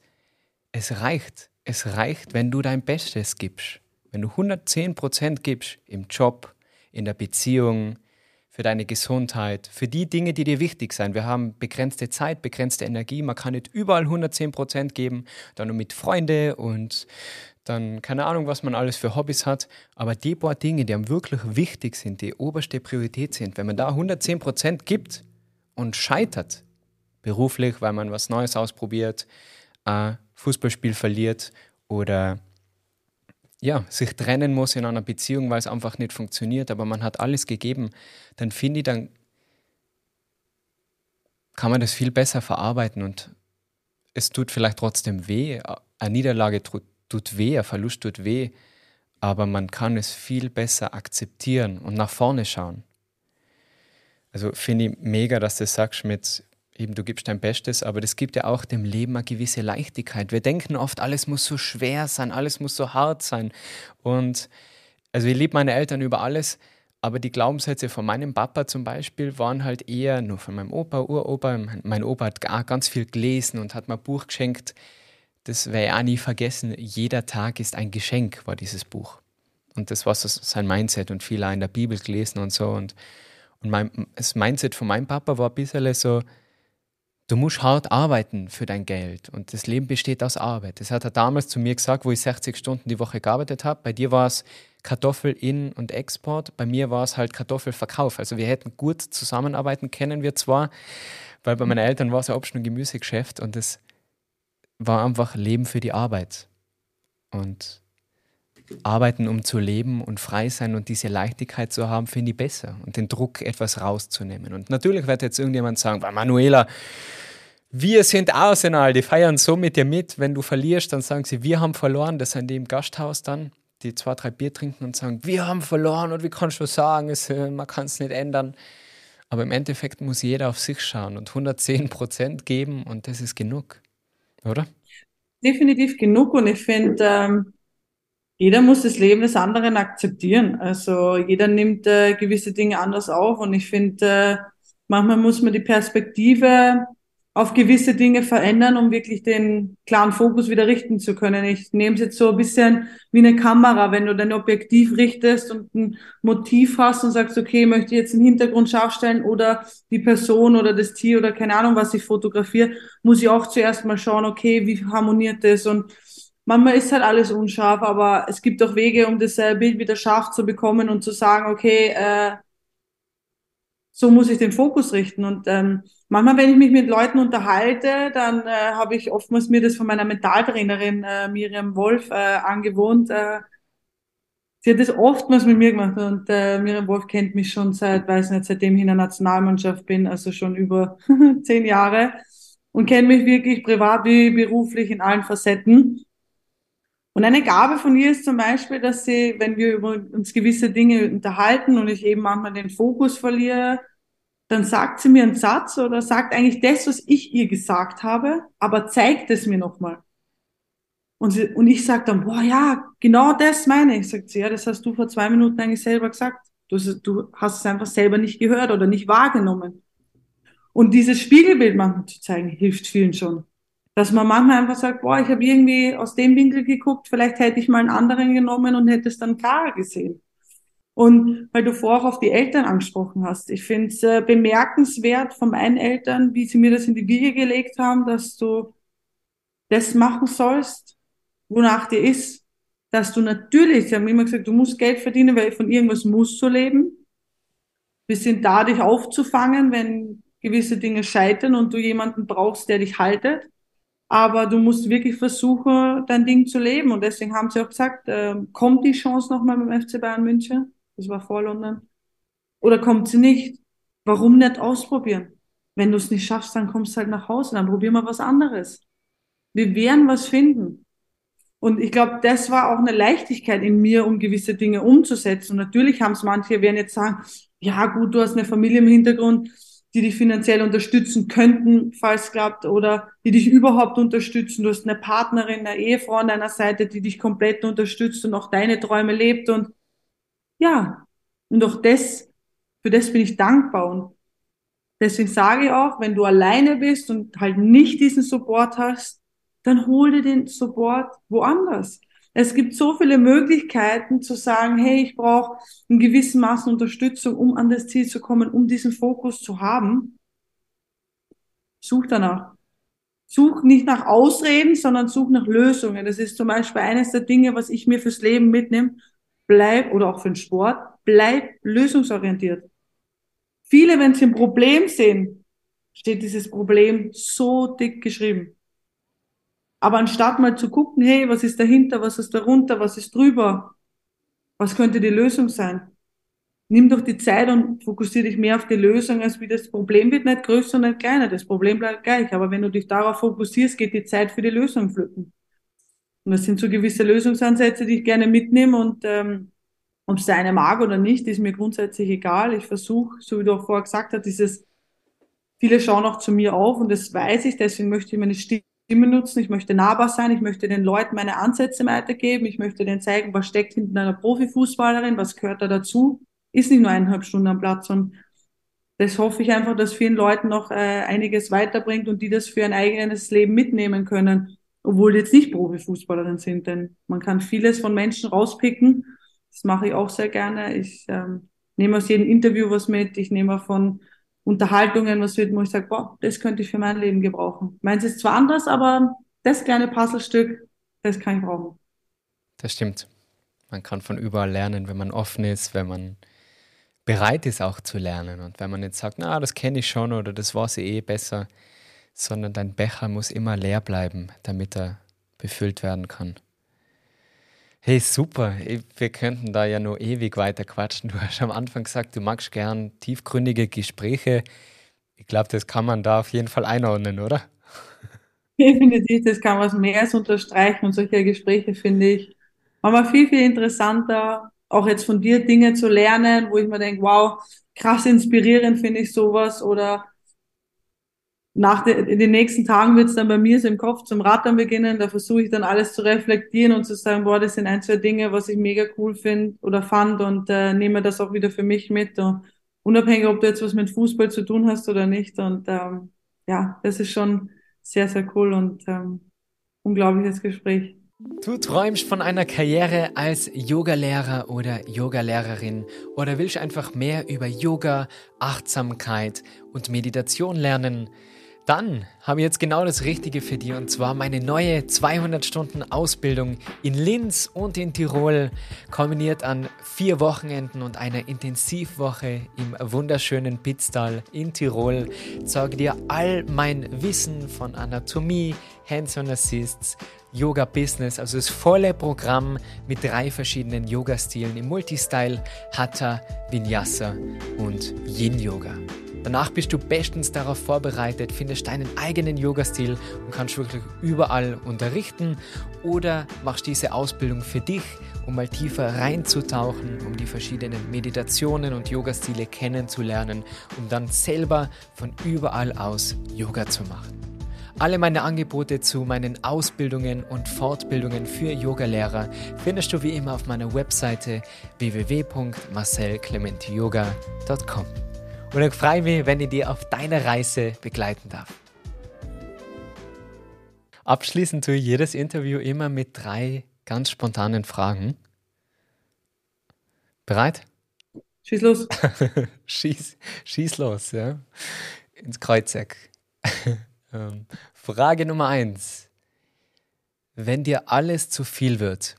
es reicht. Es reicht, wenn du dein Bestes gibst. Wenn du 110 Prozent gibst im Job, in der Beziehung, für deine Gesundheit, für die Dinge, die dir wichtig sind. Wir haben begrenzte Zeit, begrenzte Energie. Man kann nicht überall 110 Prozent geben, dann nur mit Freunden und dann keine Ahnung, was man alles für Hobbys hat. Aber die paar Dinge, die einem wirklich wichtig sind, die oberste Priorität sind, wenn man da 110 Prozent gibt und scheitert, beruflich, weil man was Neues ausprobiert, ein Fußballspiel verliert oder ja, sich trennen muss in einer Beziehung, weil es einfach nicht funktioniert, aber man hat alles gegeben, dann finde ich, dann kann man das viel besser verarbeiten und es tut vielleicht trotzdem weh. Eine Niederlage tut, tut weh, ein Verlust tut weh, aber man kann es viel besser akzeptieren und nach vorne schauen. Also finde ich mega, dass du das sagst mit, eben du gibst dein Bestes, aber das gibt ja auch dem Leben eine gewisse Leichtigkeit. Wir denken oft, alles muss so schwer sein, alles muss so hart sein. Und also ich liebe meine Eltern über alles, aber die Glaubenssätze von meinem Papa zum Beispiel waren halt eher nur von meinem Opa, Uropa. Mein Opa hat ganz viel gelesen und hat mir ein Buch geschenkt. Das werde ich auch nie vergessen. Jeder Tag ist ein Geschenk, war dieses Buch. Und das war so sein Mindset und viel auch in der Bibel gelesen und so. Und, und mein, das Mindset von meinem Papa war ein bisschen so, du musst hart arbeiten für dein Geld und das Leben besteht aus Arbeit. Das hat er damals zu mir gesagt, wo ich 60 Stunden die Woche gearbeitet habe. Bei dir war es Kartoffel in- und Export, bei mir war es halt Kartoffelverkauf. Also wir hätten gut zusammenarbeiten können, wir zwar, weil bei meinen Eltern war es ja Obst- und Gemüsegeschäft und es war einfach Leben für die Arbeit. Und arbeiten, um zu leben und frei sein und diese Leichtigkeit zu haben, finde ich besser und den Druck etwas rauszunehmen. Und natürlich wird jetzt irgendjemand sagen, Manuela, wir sind Arsenal, die feiern so mit dir mit. Wenn du verlierst, dann sagen sie, wir haben verloren. Das sind die im Gasthaus dann, die zwei, drei Bier trinken und sagen, wir haben verloren und wie kannst du sagen, es, äh, man kann es nicht ändern. Aber im Endeffekt muss jeder auf sich schauen und 110 Prozent geben und das ist genug, oder? Definitiv genug und ich finde, ähm, jeder muss das Leben des anderen akzeptieren. Also jeder nimmt äh, gewisse Dinge anders auf und ich finde, äh, manchmal muss man die Perspektive auf gewisse Dinge verändern, um wirklich den klaren Fokus wieder richten zu können. Ich nehme es jetzt so ein bisschen wie eine Kamera, wenn du dein Objektiv richtest und ein Motiv hast und sagst, okay, möchte ich jetzt einen Hintergrund scharf stellen oder die Person oder das Tier oder keine Ahnung, was ich fotografiere, muss ich auch zuerst mal schauen, okay, wie harmoniert das und manchmal ist halt alles unscharf, aber es gibt auch Wege, um das äh, Bild wieder scharf zu bekommen und zu sagen, okay, äh, so muss ich den Fokus richten. Und ähm, manchmal, wenn ich mich mit Leuten unterhalte, dann äh, habe ich oftmals mir das von meiner Mentaltrainerin äh, Miriam Wolf äh, angewohnt. Äh, sie hat das oftmals mit mir gemacht und äh, Miriam Wolf kennt mich schon seit, weiß nicht, seitdem ich in der Nationalmannschaft bin, also schon über *laughs* zehn Jahre und kennt mich wirklich privat wie beruflich in allen Facetten. Und eine Gabe von ihr ist zum Beispiel, dass sie, wenn wir über uns gewisse Dinge unterhalten und ich eben manchmal den Fokus verliere, dann sagt sie mir einen Satz oder sagt eigentlich das, was ich ihr gesagt habe, aber zeigt es mir nochmal. Und, sie, und ich sage dann, boah, ja, genau das meine ich. Sagt sie, ja, das hast du vor zwei Minuten eigentlich selber gesagt. Du, du hast es einfach selber nicht gehört oder nicht wahrgenommen. Und dieses Spiegelbild manchmal zu zeigen, hilft vielen schon. Dass man manchmal einfach sagt, boah, ich habe irgendwie aus dem Winkel geguckt, vielleicht hätte ich mal einen anderen genommen und hätte es dann klarer gesehen. Und weil du vorher auch auf die Eltern angesprochen hast, ich finde es äh, bemerkenswert von meinen Eltern, wie sie mir das in die Wiege gelegt haben, dass du das machen sollst, wonach dir ist, dass du natürlich, sie haben immer gesagt, du musst Geld verdienen, weil von irgendwas musst du leben. Wir sind da, dich aufzufangen, wenn gewisse Dinge scheitern und du jemanden brauchst, der dich haltet. Aber du musst wirklich versuchen, dein Ding zu leben. Und deswegen haben sie auch gesagt, äh, kommt die Chance nochmal beim FC Bayern München? Das war vor London. Oder kommt sie nicht? Warum nicht ausprobieren? Wenn du es nicht schaffst, dann kommst du halt nach Hause, dann probier mal was anderes. Wir werden was finden. Und ich glaube, das war auch eine Leichtigkeit in mir, um gewisse Dinge umzusetzen. Und natürlich haben es manche, werden jetzt sagen, ja gut, du hast eine Familie im Hintergrund, die dich finanziell unterstützen könnten, falls klappt, oder die dich überhaupt unterstützen. Du hast eine Partnerin, eine Ehefrau an deiner Seite, die dich komplett unterstützt und auch deine Träume lebt. Und ja, und auch das, für das bin ich dankbar. Und deswegen sage ich auch, wenn du alleine bist und halt nicht diesen Support hast, dann hol dir den Support woanders. Es gibt so viele Möglichkeiten zu sagen, hey, ich brauche in gewissen Maßen Unterstützung, um an das Ziel zu kommen, um diesen Fokus zu haben. Such danach. Such nicht nach Ausreden, sondern such nach Lösungen. Das ist zum Beispiel eines der Dinge, was ich mir fürs Leben mitnehme bleib, oder auch für den Sport, bleib lösungsorientiert. Viele, wenn sie ein Problem sehen, steht dieses Problem so dick geschrieben. Aber anstatt mal zu gucken, hey, was ist dahinter, was ist darunter, was ist drüber, was könnte die Lösung sein? Nimm doch die Zeit und fokussiere dich mehr auf die Lösung, als wie das Problem wird nicht größer und nicht kleiner. Das Problem bleibt gleich. Aber wenn du dich darauf fokussierst, geht die Zeit für die Lösung flücken. Und das sind so gewisse Lösungsansätze, die ich gerne mitnehme und ähm, ob es der eine mag oder nicht, ist mir grundsätzlich egal. Ich versuche, so wie du auch vorher gesagt hast, dieses, viele schauen auch zu mir auf und das weiß ich, deswegen möchte ich meine Stimme nutzen, ich möchte nahbar sein, ich möchte den Leuten meine Ansätze weitergeben, ich möchte denen zeigen, was steckt hinter einer Profifußballerin, was gehört da dazu, ist nicht nur eineinhalb Stunden am Platz. Und das hoffe ich einfach, dass vielen Leuten noch äh, einiges weiterbringt und die das für ein eigenes Leben mitnehmen können obwohl die jetzt nicht Profifußballerin sind, denn man kann vieles von Menschen rauspicken. Das mache ich auch sehr gerne. Ich ähm, nehme aus jedem Interview was mit, ich nehme von Unterhaltungen was mit, wo ich sage, boah, das könnte ich für mein Leben gebrauchen. Meins ist zwar anders, aber das kleine Puzzlestück, das kann ich brauchen. Das stimmt. Man kann von überall lernen, wenn man offen ist, wenn man bereit ist auch zu lernen. Und wenn man jetzt sagt, na, das kenne ich schon oder das weiß ich eh besser, sondern dein Becher muss immer leer bleiben, damit er befüllt werden kann. Hey, super. Wir könnten da ja nur ewig weiter quatschen. Du hast am Anfang gesagt, du magst gern tiefgründige Gespräche. Ich glaube, das kann man da auf jeden Fall einordnen, oder? Definitiv, das kann was mehr unterstreichen und solche Gespräche finde ich manchmal viel, viel interessanter, auch jetzt von dir Dinge zu lernen, wo ich mir denke, wow, krass inspirierend finde ich sowas oder nach de, in den nächsten Tagen wird es dann bei mir so im Kopf zum Rattern beginnen. Da versuche ich dann alles zu reflektieren und zu sagen, boah, das sind ein, zwei Dinge, was ich mega cool finde oder fand und äh, nehme das auch wieder für mich mit. Und unabhängig, ob du jetzt was mit Fußball zu tun hast oder nicht. Und ähm, ja, das ist schon sehr, sehr cool und ähm, unglaubliches Gespräch. Du träumst von einer Karriere als Yogalehrer oder Yogalehrerin oder willst einfach mehr über Yoga, Achtsamkeit und Meditation lernen? Dann habe ich jetzt genau das Richtige für dich und zwar meine neue 200 Stunden Ausbildung in Linz und in Tirol, kombiniert an vier Wochenenden und einer Intensivwoche im wunderschönen Pitztal in Tirol. Zeige dir all mein Wissen von Anatomie, Hands-on Assists, Yoga Business, also das volle Programm mit drei verschiedenen Yoga-Stilen im Multistyle, Hatha, Vinyasa und Yin Yoga. Danach bist du bestens darauf vorbereitet, findest deinen eigenen Yoga-Stil und kannst wirklich überall unterrichten oder machst diese Ausbildung für dich, um mal tiefer reinzutauchen, um die verschiedenen Meditationen und Yoga-Stile kennenzulernen, um dann selber von überall aus Yoga zu machen. Alle meine Angebote zu meinen Ausbildungen und Fortbildungen für Yogalehrer findest du wie immer auf meiner Webseite www.marcelclementiyoga.com. Und ich freue mich, wenn ich dir auf deiner Reise begleiten darf. Abschließend tue ich jedes Interview immer mit drei ganz spontanen Fragen. Bereit? Schieß los. *laughs* schieß, schieß los, ja. Ins Kreuzeck. *laughs* ähm, Frage Nummer eins. Wenn dir alles zu viel wird,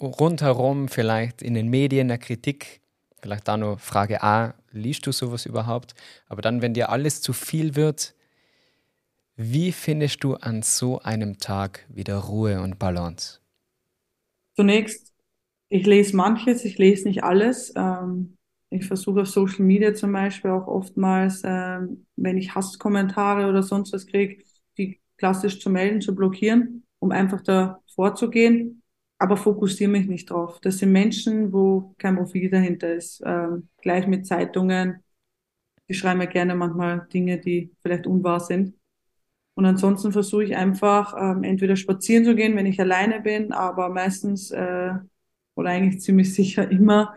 rundherum vielleicht in den Medien der Kritik, Vielleicht da nur Frage A, liest du sowas überhaupt? Aber dann, wenn dir alles zu viel wird, wie findest du an so einem Tag wieder Ruhe und Balance? Zunächst, ich lese manches, ich lese nicht alles. Ähm, ich versuche auf Social Media zum Beispiel auch oftmals, ähm, wenn ich Hasskommentare oder sonst was kriege, die klassisch zu melden, zu blockieren, um einfach da vorzugehen aber fokussiere mich nicht drauf. Das sind Menschen, wo kein Profil dahinter ist. Ähm, gleich mit Zeitungen, die schreiben mir gerne manchmal Dinge, die vielleicht unwahr sind. Und ansonsten versuche ich einfach ähm, entweder spazieren zu gehen, wenn ich alleine bin, aber meistens äh, oder eigentlich ziemlich sicher immer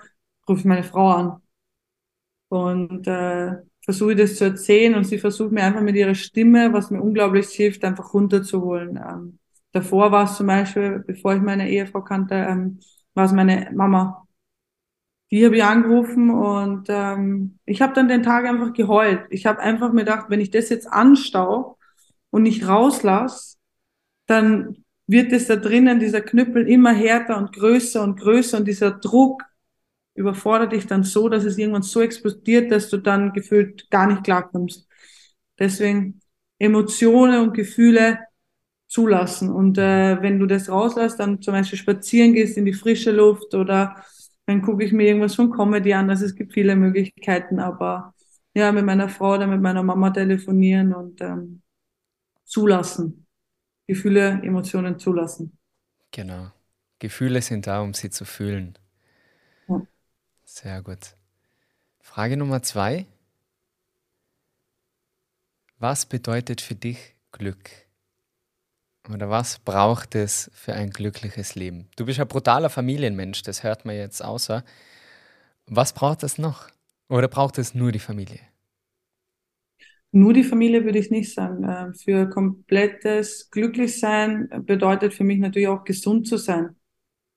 rufe ich meine Frau an und äh, versuche das zu erzählen und sie versucht mir einfach mit ihrer Stimme, was mir unglaublich hilft, einfach runterzuholen. Ähm, Davor war es zum Beispiel, bevor ich meine Ehefrau kannte, ähm, war es meine Mama. Die habe ich angerufen und ähm, ich habe dann den Tag einfach geheult. Ich habe einfach mir gedacht, wenn ich das jetzt anstau und nicht rauslasse, dann wird es da drinnen, dieser Knüppel immer härter und größer und größer und dieser Druck überfordert dich dann so, dass es irgendwann so explodiert, dass du dann gefühlt gar nicht klarkommst. Deswegen Emotionen und Gefühle zulassen. Und äh, wenn du das rauslässt, dann zum Beispiel spazieren gehst in die frische Luft oder dann gucke ich mir irgendwas von Comedy an. Also es gibt viele Möglichkeiten, aber ja, mit meiner Frau oder mit meiner Mama telefonieren und ähm, zulassen. Gefühle, Emotionen zulassen. Genau. Gefühle sind da, um sie zu fühlen. Sehr gut. Frage Nummer zwei. Was bedeutet für dich Glück? Oder was braucht es für ein glückliches Leben? Du bist ein brutaler Familienmensch, das hört man jetzt außer. Was braucht es noch? Oder braucht es nur die Familie? Nur die Familie würde ich nicht sagen. Äh, für komplettes Glücklichsein bedeutet für mich natürlich auch gesund zu sein.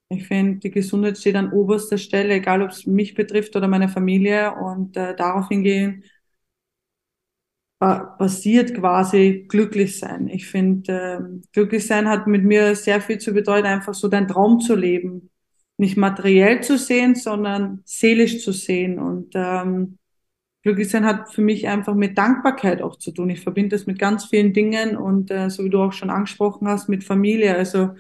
Ich finde, die Gesundheit steht an oberster Stelle, egal ob es mich betrifft oder meine Familie. Und äh, darauf hingehen basiert quasi glücklich sein. Ich finde, äh, glücklich sein hat mit mir sehr viel zu bedeuten, einfach so deinen Traum zu leben. Nicht materiell zu sehen, sondern seelisch zu sehen. Und ähm, glücklich sein hat für mich einfach mit Dankbarkeit auch zu tun. Ich verbinde das mit ganz vielen Dingen und äh, so wie du auch schon angesprochen hast, mit Familie. Also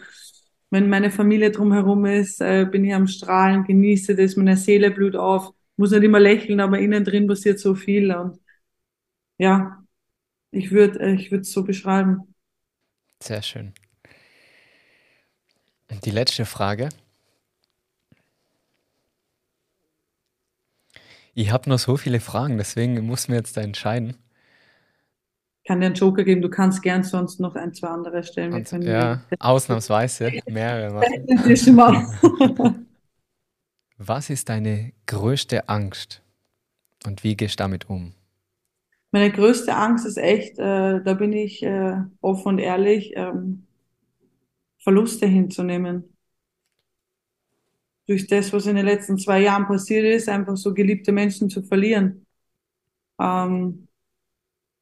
wenn meine Familie drumherum ist, äh, bin ich am Strahlen, genieße das, meine Seele blüht auf. Muss nicht immer lächeln, aber innen drin passiert so viel und ja, ich würde äh, ich es so beschreiben. Sehr schön. Und die letzte Frage. Ich habe noch so viele Fragen, deswegen muss mir jetzt da entscheiden. Ich kann dir einen Joker geben, du kannst gern sonst noch ein, zwei andere stellen. Und, ja, ausnahmsweise mehrere machen. *laughs* *laughs* Was ist deine größte Angst und wie gehst du damit um? Meine größte Angst ist echt, äh, da bin ich äh, offen und ehrlich, ähm, Verluste hinzunehmen. Durch das, was in den letzten zwei Jahren passiert ist, einfach so geliebte Menschen zu verlieren. Ähm,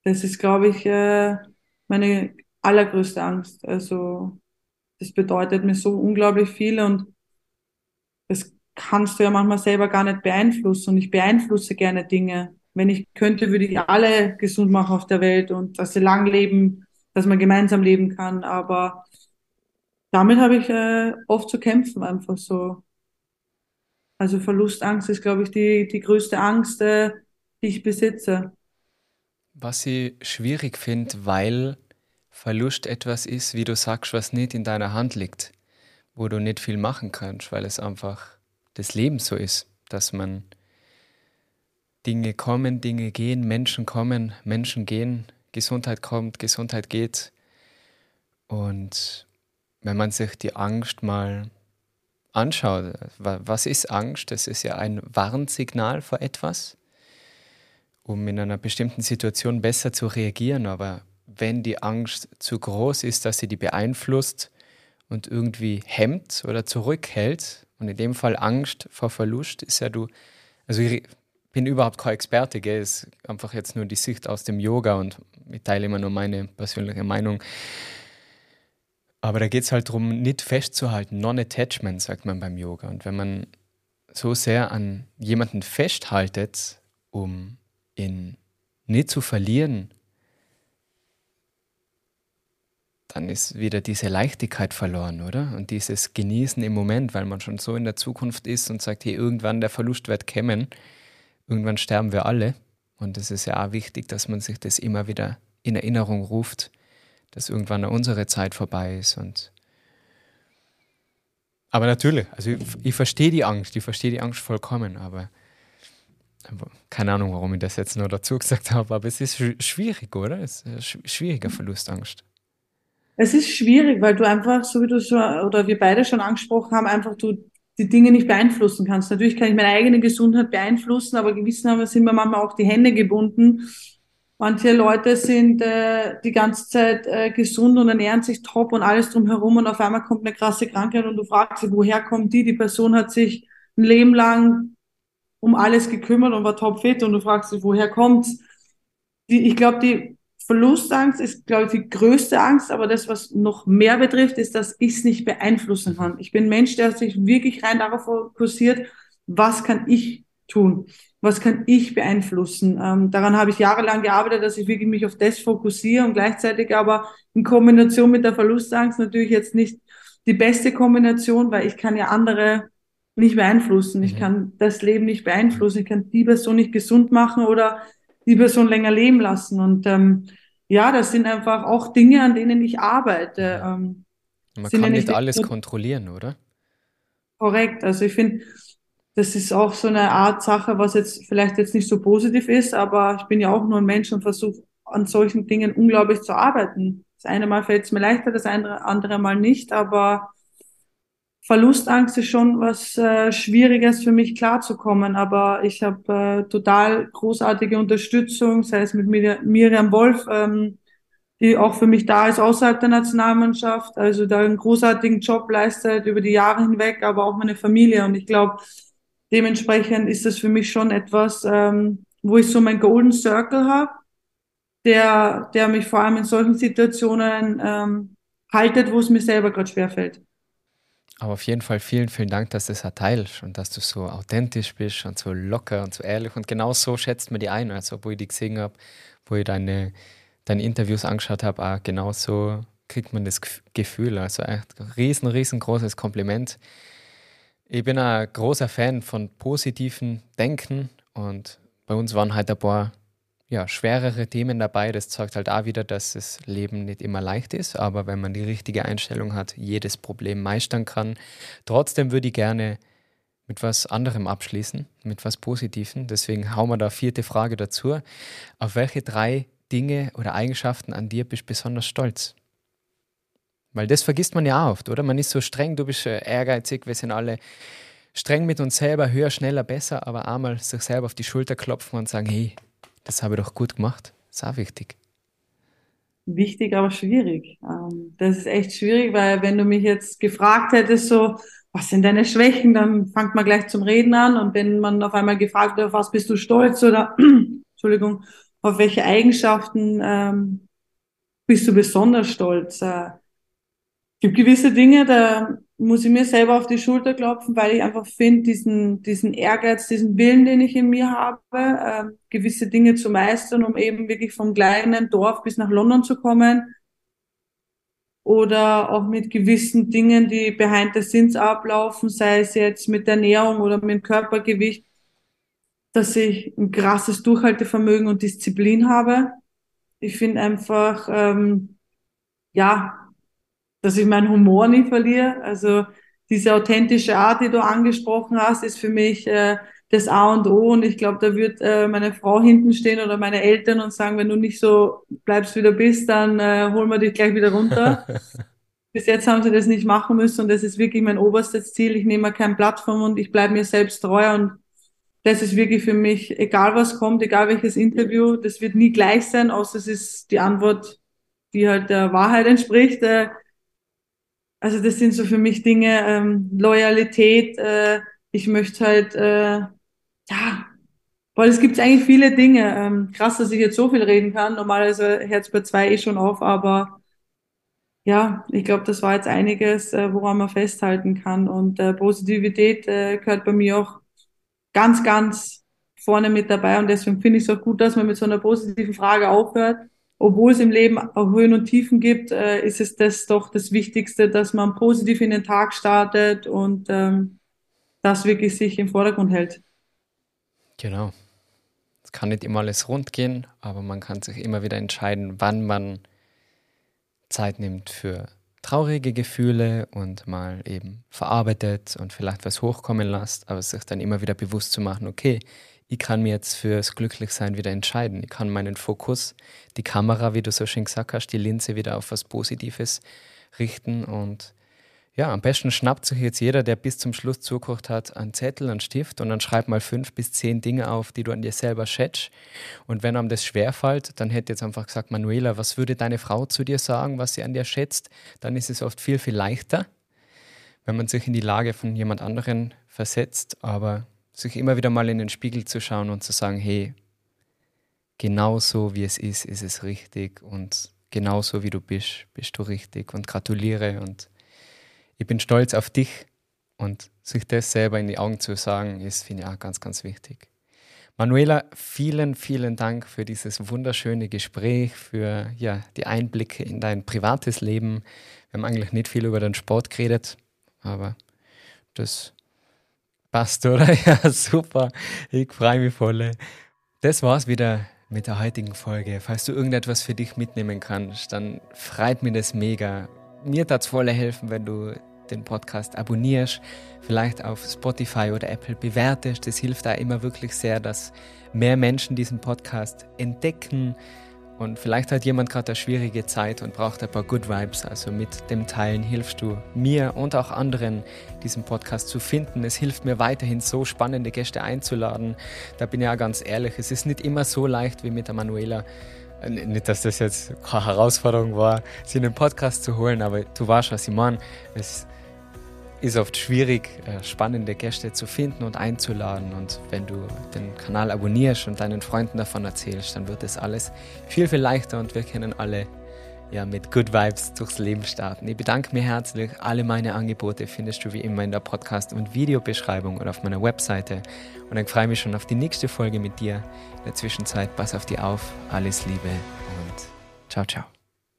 das ist, glaube ich, äh, meine allergrößte Angst. Also das bedeutet mir so unglaublich viel und das kannst du ja manchmal selber gar nicht beeinflussen. Und ich beeinflusse gerne Dinge. Wenn ich könnte, würde ich alle gesund machen auf der Welt und dass sie lang leben, dass man gemeinsam leben kann. Aber damit habe ich äh, oft zu kämpfen, einfach so. Also Verlustangst ist, glaube ich, die, die größte Angst, äh, die ich besitze. Was ich schwierig finde, weil Verlust etwas ist, wie du sagst, was nicht in deiner Hand liegt, wo du nicht viel machen kannst, weil es einfach das Leben so ist, dass man Dinge kommen, Dinge gehen, Menschen kommen, Menschen gehen, Gesundheit kommt, Gesundheit geht. Und wenn man sich die Angst mal anschaut, was ist Angst? Das ist ja ein Warnsignal vor etwas, um in einer bestimmten Situation besser zu reagieren. Aber wenn die Angst zu groß ist, dass sie die beeinflusst und irgendwie hemmt oder zurückhält, und in dem Fall Angst vor Verlust ist ja du, also ich bin überhaupt kein Experte, gell? ist einfach jetzt nur die Sicht aus dem Yoga und ich teile immer nur meine persönliche Meinung. Aber da geht es halt darum, nicht festzuhalten, Non-Attachment, sagt man beim Yoga. Und wenn man so sehr an jemanden festhaltet, um ihn nicht zu verlieren, dann ist wieder diese Leichtigkeit verloren, oder? Und dieses Genießen im Moment, weil man schon so in der Zukunft ist und sagt, hey, irgendwann der Verlust wird kommen, irgendwann sterben wir alle. Und es ist ja auch wichtig, dass man sich das immer wieder in Erinnerung ruft, dass irgendwann unsere Zeit vorbei ist. Und aber natürlich, also ich, ich verstehe die Angst, ich verstehe die Angst vollkommen, aber keine Ahnung, warum ich das jetzt nur dazu gesagt habe, aber es ist schwierig, oder? Es ist eine schwierige Verlustangst. Es ist schwierig, weil du einfach, so wie du schon, oder wir beide schon angesprochen haben, einfach du die Dinge nicht beeinflussen kannst. Natürlich kann ich meine eigene Gesundheit beeinflussen, aber gewissermaßen sind mir manchmal auch die Hände gebunden. Manche Leute sind äh, die ganze Zeit äh, gesund und ernähren sich top und alles drumherum und auf einmal kommt eine krasse Krankheit und du fragst dich, woher kommt die? Die Person hat sich ein Leben lang um alles gekümmert und war topfit und du fragst dich, woher kommt's? Die, ich glaube, die Verlustangst ist, glaube ich, die größte Angst, aber das, was noch mehr betrifft, ist, dass ich es nicht beeinflussen kann. Ich bin ein Mensch, der sich wirklich rein darauf fokussiert, was kann ich tun? Was kann ich beeinflussen? Ähm, daran habe ich jahrelang gearbeitet, dass ich wirklich mich auf das fokussiere und gleichzeitig aber in Kombination mit der Verlustangst natürlich jetzt nicht die beste Kombination, weil ich kann ja andere nicht beeinflussen. Ich mhm. kann das Leben nicht beeinflussen. Ich kann die Person nicht gesund machen oder die Person länger leben lassen. Und ähm, ja, das sind einfach auch Dinge, an denen ich arbeite. Ähm, Man kann ja nicht alles kontrollieren, oder? Korrekt. Also ich finde, das ist auch so eine Art Sache, was jetzt vielleicht jetzt nicht so positiv ist, aber ich bin ja auch nur ein Mensch und versuche an solchen Dingen unglaublich zu arbeiten. Das eine Mal fällt es mir leichter, das andere, andere Mal nicht, aber Verlustangst ist schon was äh, Schwieriges für mich klarzukommen, aber ich habe äh, total großartige Unterstützung, sei es mit Mir Miriam Wolf, ähm, die auch für mich da ist außerhalb der Nationalmannschaft, also da einen großartigen Job leistet über die Jahre hinweg, aber auch meine Familie. Und ich glaube, dementsprechend ist das für mich schon etwas, ähm, wo ich so mein Golden Circle habe, der, der mich vor allem in solchen Situationen ähm, haltet, wo es mir selber gerade schwerfällt. Aber auf jeden Fall vielen, vielen Dank, dass du das teilst und dass du so authentisch bist und so locker und so ehrlich. Und genau so schätzt man die ein. Also, wo ich die gesehen habe, wo ich deine, deine Interviews angeschaut habe, auch genau so kriegt man das Gefühl. Also, echt ein riesen, riesengroßes Kompliment. Ich bin ein großer Fan von positiven Denken und bei uns waren halt ein paar ja, schwerere Themen dabei. Das zeigt halt auch wieder, dass das Leben nicht immer leicht ist, aber wenn man die richtige Einstellung hat, jedes Problem meistern kann. Trotzdem würde ich gerne mit was anderem abschließen, mit was Positivem. Deswegen hauen wir da vierte Frage dazu. Auf welche drei Dinge oder Eigenschaften an dir bist du besonders stolz? Weil das vergisst man ja oft, oder? Man ist so streng, du bist ehrgeizig, wir sind alle streng mit uns selber, höher, schneller, besser, aber einmal sich selber auf die Schulter klopfen und sagen, hey, das habe ich doch gut gemacht. ist auch wichtig. Wichtig, aber schwierig. Ähm, das ist echt schwierig, weil wenn du mich jetzt gefragt hättest, so, was sind deine Schwächen, dann fängt man gleich zum Reden an. Und wenn man auf einmal gefragt wird, auf was bist du stolz oder, *clears throat* Entschuldigung, auf welche Eigenschaften ähm, bist du besonders stolz? Äh, gibt gewisse Dinge, da muss ich mir selber auf die Schulter klopfen, weil ich einfach finde, diesen, diesen Ehrgeiz, diesen Willen, den ich in mir habe, äh, gewisse Dinge zu meistern, um eben wirklich vom kleinen Dorf bis nach London zu kommen. Oder auch mit gewissen Dingen, die behind the scenes ablaufen, sei es jetzt mit Ernährung oder mit Körpergewicht, dass ich ein krasses Durchhaltevermögen und Disziplin habe. Ich finde einfach, ähm, ja, dass ich meinen Humor nie verliere. Also diese authentische Art, die du angesprochen hast, ist für mich äh, das A und O. Und ich glaube, da wird äh, meine Frau hinten stehen oder meine Eltern und sagen, wenn du nicht so bleibst, wie du bist, dann äh, holen wir dich gleich wieder runter. *laughs* Bis jetzt haben sie das nicht machen müssen und das ist wirklich mein oberstes Ziel. Ich nehme kein Blatt vom Mund, ich bleibe mir selbst treu und das ist wirklich für mich, egal was kommt, egal welches Interview, das wird nie gleich sein, außer es ist die Antwort, die halt der Wahrheit entspricht. Äh, also das sind so für mich Dinge, ähm, Loyalität, äh, ich möchte halt, äh, ja, weil es gibt eigentlich viele Dinge. Ähm, krass, dass ich jetzt so viel reden kann. Normalerweise Herz bei zwei eh schon auf, aber ja, ich glaube, das war jetzt einiges, äh, woran man festhalten kann. Und äh, Positivität äh, gehört bei mir auch ganz, ganz vorne mit dabei. Und deswegen finde ich es auch gut, dass man mit so einer positiven Frage aufhört obwohl es im Leben auch Höhen und Tiefen gibt, äh, ist es das doch das Wichtigste, dass man positiv in den Tag startet und ähm, das wirklich sich im Vordergrund hält. Genau. Es kann nicht immer alles rund gehen, aber man kann sich immer wieder entscheiden, wann man Zeit nimmt für traurige Gefühle und mal eben verarbeitet und vielleicht was hochkommen lässt, aber sich dann immer wieder bewusst zu machen, okay, ich kann mir jetzt fürs Glücklichsein wieder entscheiden. Ich kann meinen Fokus, die Kamera, wie du so schön gesagt hast, die Linse wieder auf was Positives richten. Und ja, am besten schnappt sich jetzt jeder, der bis zum Schluss zugekocht hat, einen Zettel, einen Stift und dann schreibt mal fünf bis zehn Dinge auf, die du an dir selber schätzt. Und wenn einem das schwerfällt, dann hätte jetzt einfach gesagt, Manuela, was würde deine Frau zu dir sagen, was sie an dir schätzt? Dann ist es oft viel, viel leichter, wenn man sich in die Lage von jemand anderen versetzt. Aber sich immer wieder mal in den Spiegel zu schauen und zu sagen, hey, genau so wie es ist, ist es richtig und genau so wie du bist, bist du richtig und gratuliere und ich bin stolz auf dich und sich das selber in die Augen zu sagen, ist, finde ich auch ganz, ganz wichtig. Manuela, vielen, vielen Dank für dieses wunderschöne Gespräch, für ja, die Einblicke in dein privates Leben. Wir haben eigentlich nicht viel über den Sport geredet, aber das Passt, oder? *laughs* Ja, super. Ich freue mich voll. Das war's wieder mit der heutigen Folge. Falls du irgendetwas für dich mitnehmen kannst, dann freut mich das mega. Mir tat es voll helfen, wenn du den Podcast abonnierst, vielleicht auf Spotify oder Apple bewertest. Das hilft da immer wirklich sehr, dass mehr Menschen diesen Podcast entdecken und vielleicht hat jemand gerade eine schwierige Zeit und braucht ein paar Good Vibes. Also mit dem Teilen hilfst du mir und auch anderen, diesen Podcast zu finden. Es hilft mir weiterhin, so spannende Gäste einzuladen. Da bin ich ja ganz ehrlich, es ist nicht immer so leicht wie mit der Manuela. Äh, nicht, dass das jetzt *laughs* keine Herausforderung war, sie in den Podcast zu holen, aber du weißt, was ich meine. Ist oft schwierig, äh, spannende Gäste zu finden und einzuladen. Und wenn du den Kanal abonnierst und deinen Freunden davon erzählst, dann wird das alles viel, viel leichter und wir können alle ja, mit Good Vibes durchs Leben starten. Ich bedanke mich herzlich. Alle meine Angebote findest du wie immer in der Podcast- und Videobeschreibung oder auf meiner Webseite. Und dann freue ich mich schon auf die nächste Folge mit dir. In der Zwischenzeit pass auf dich auf. Alles Liebe und ciao, ciao.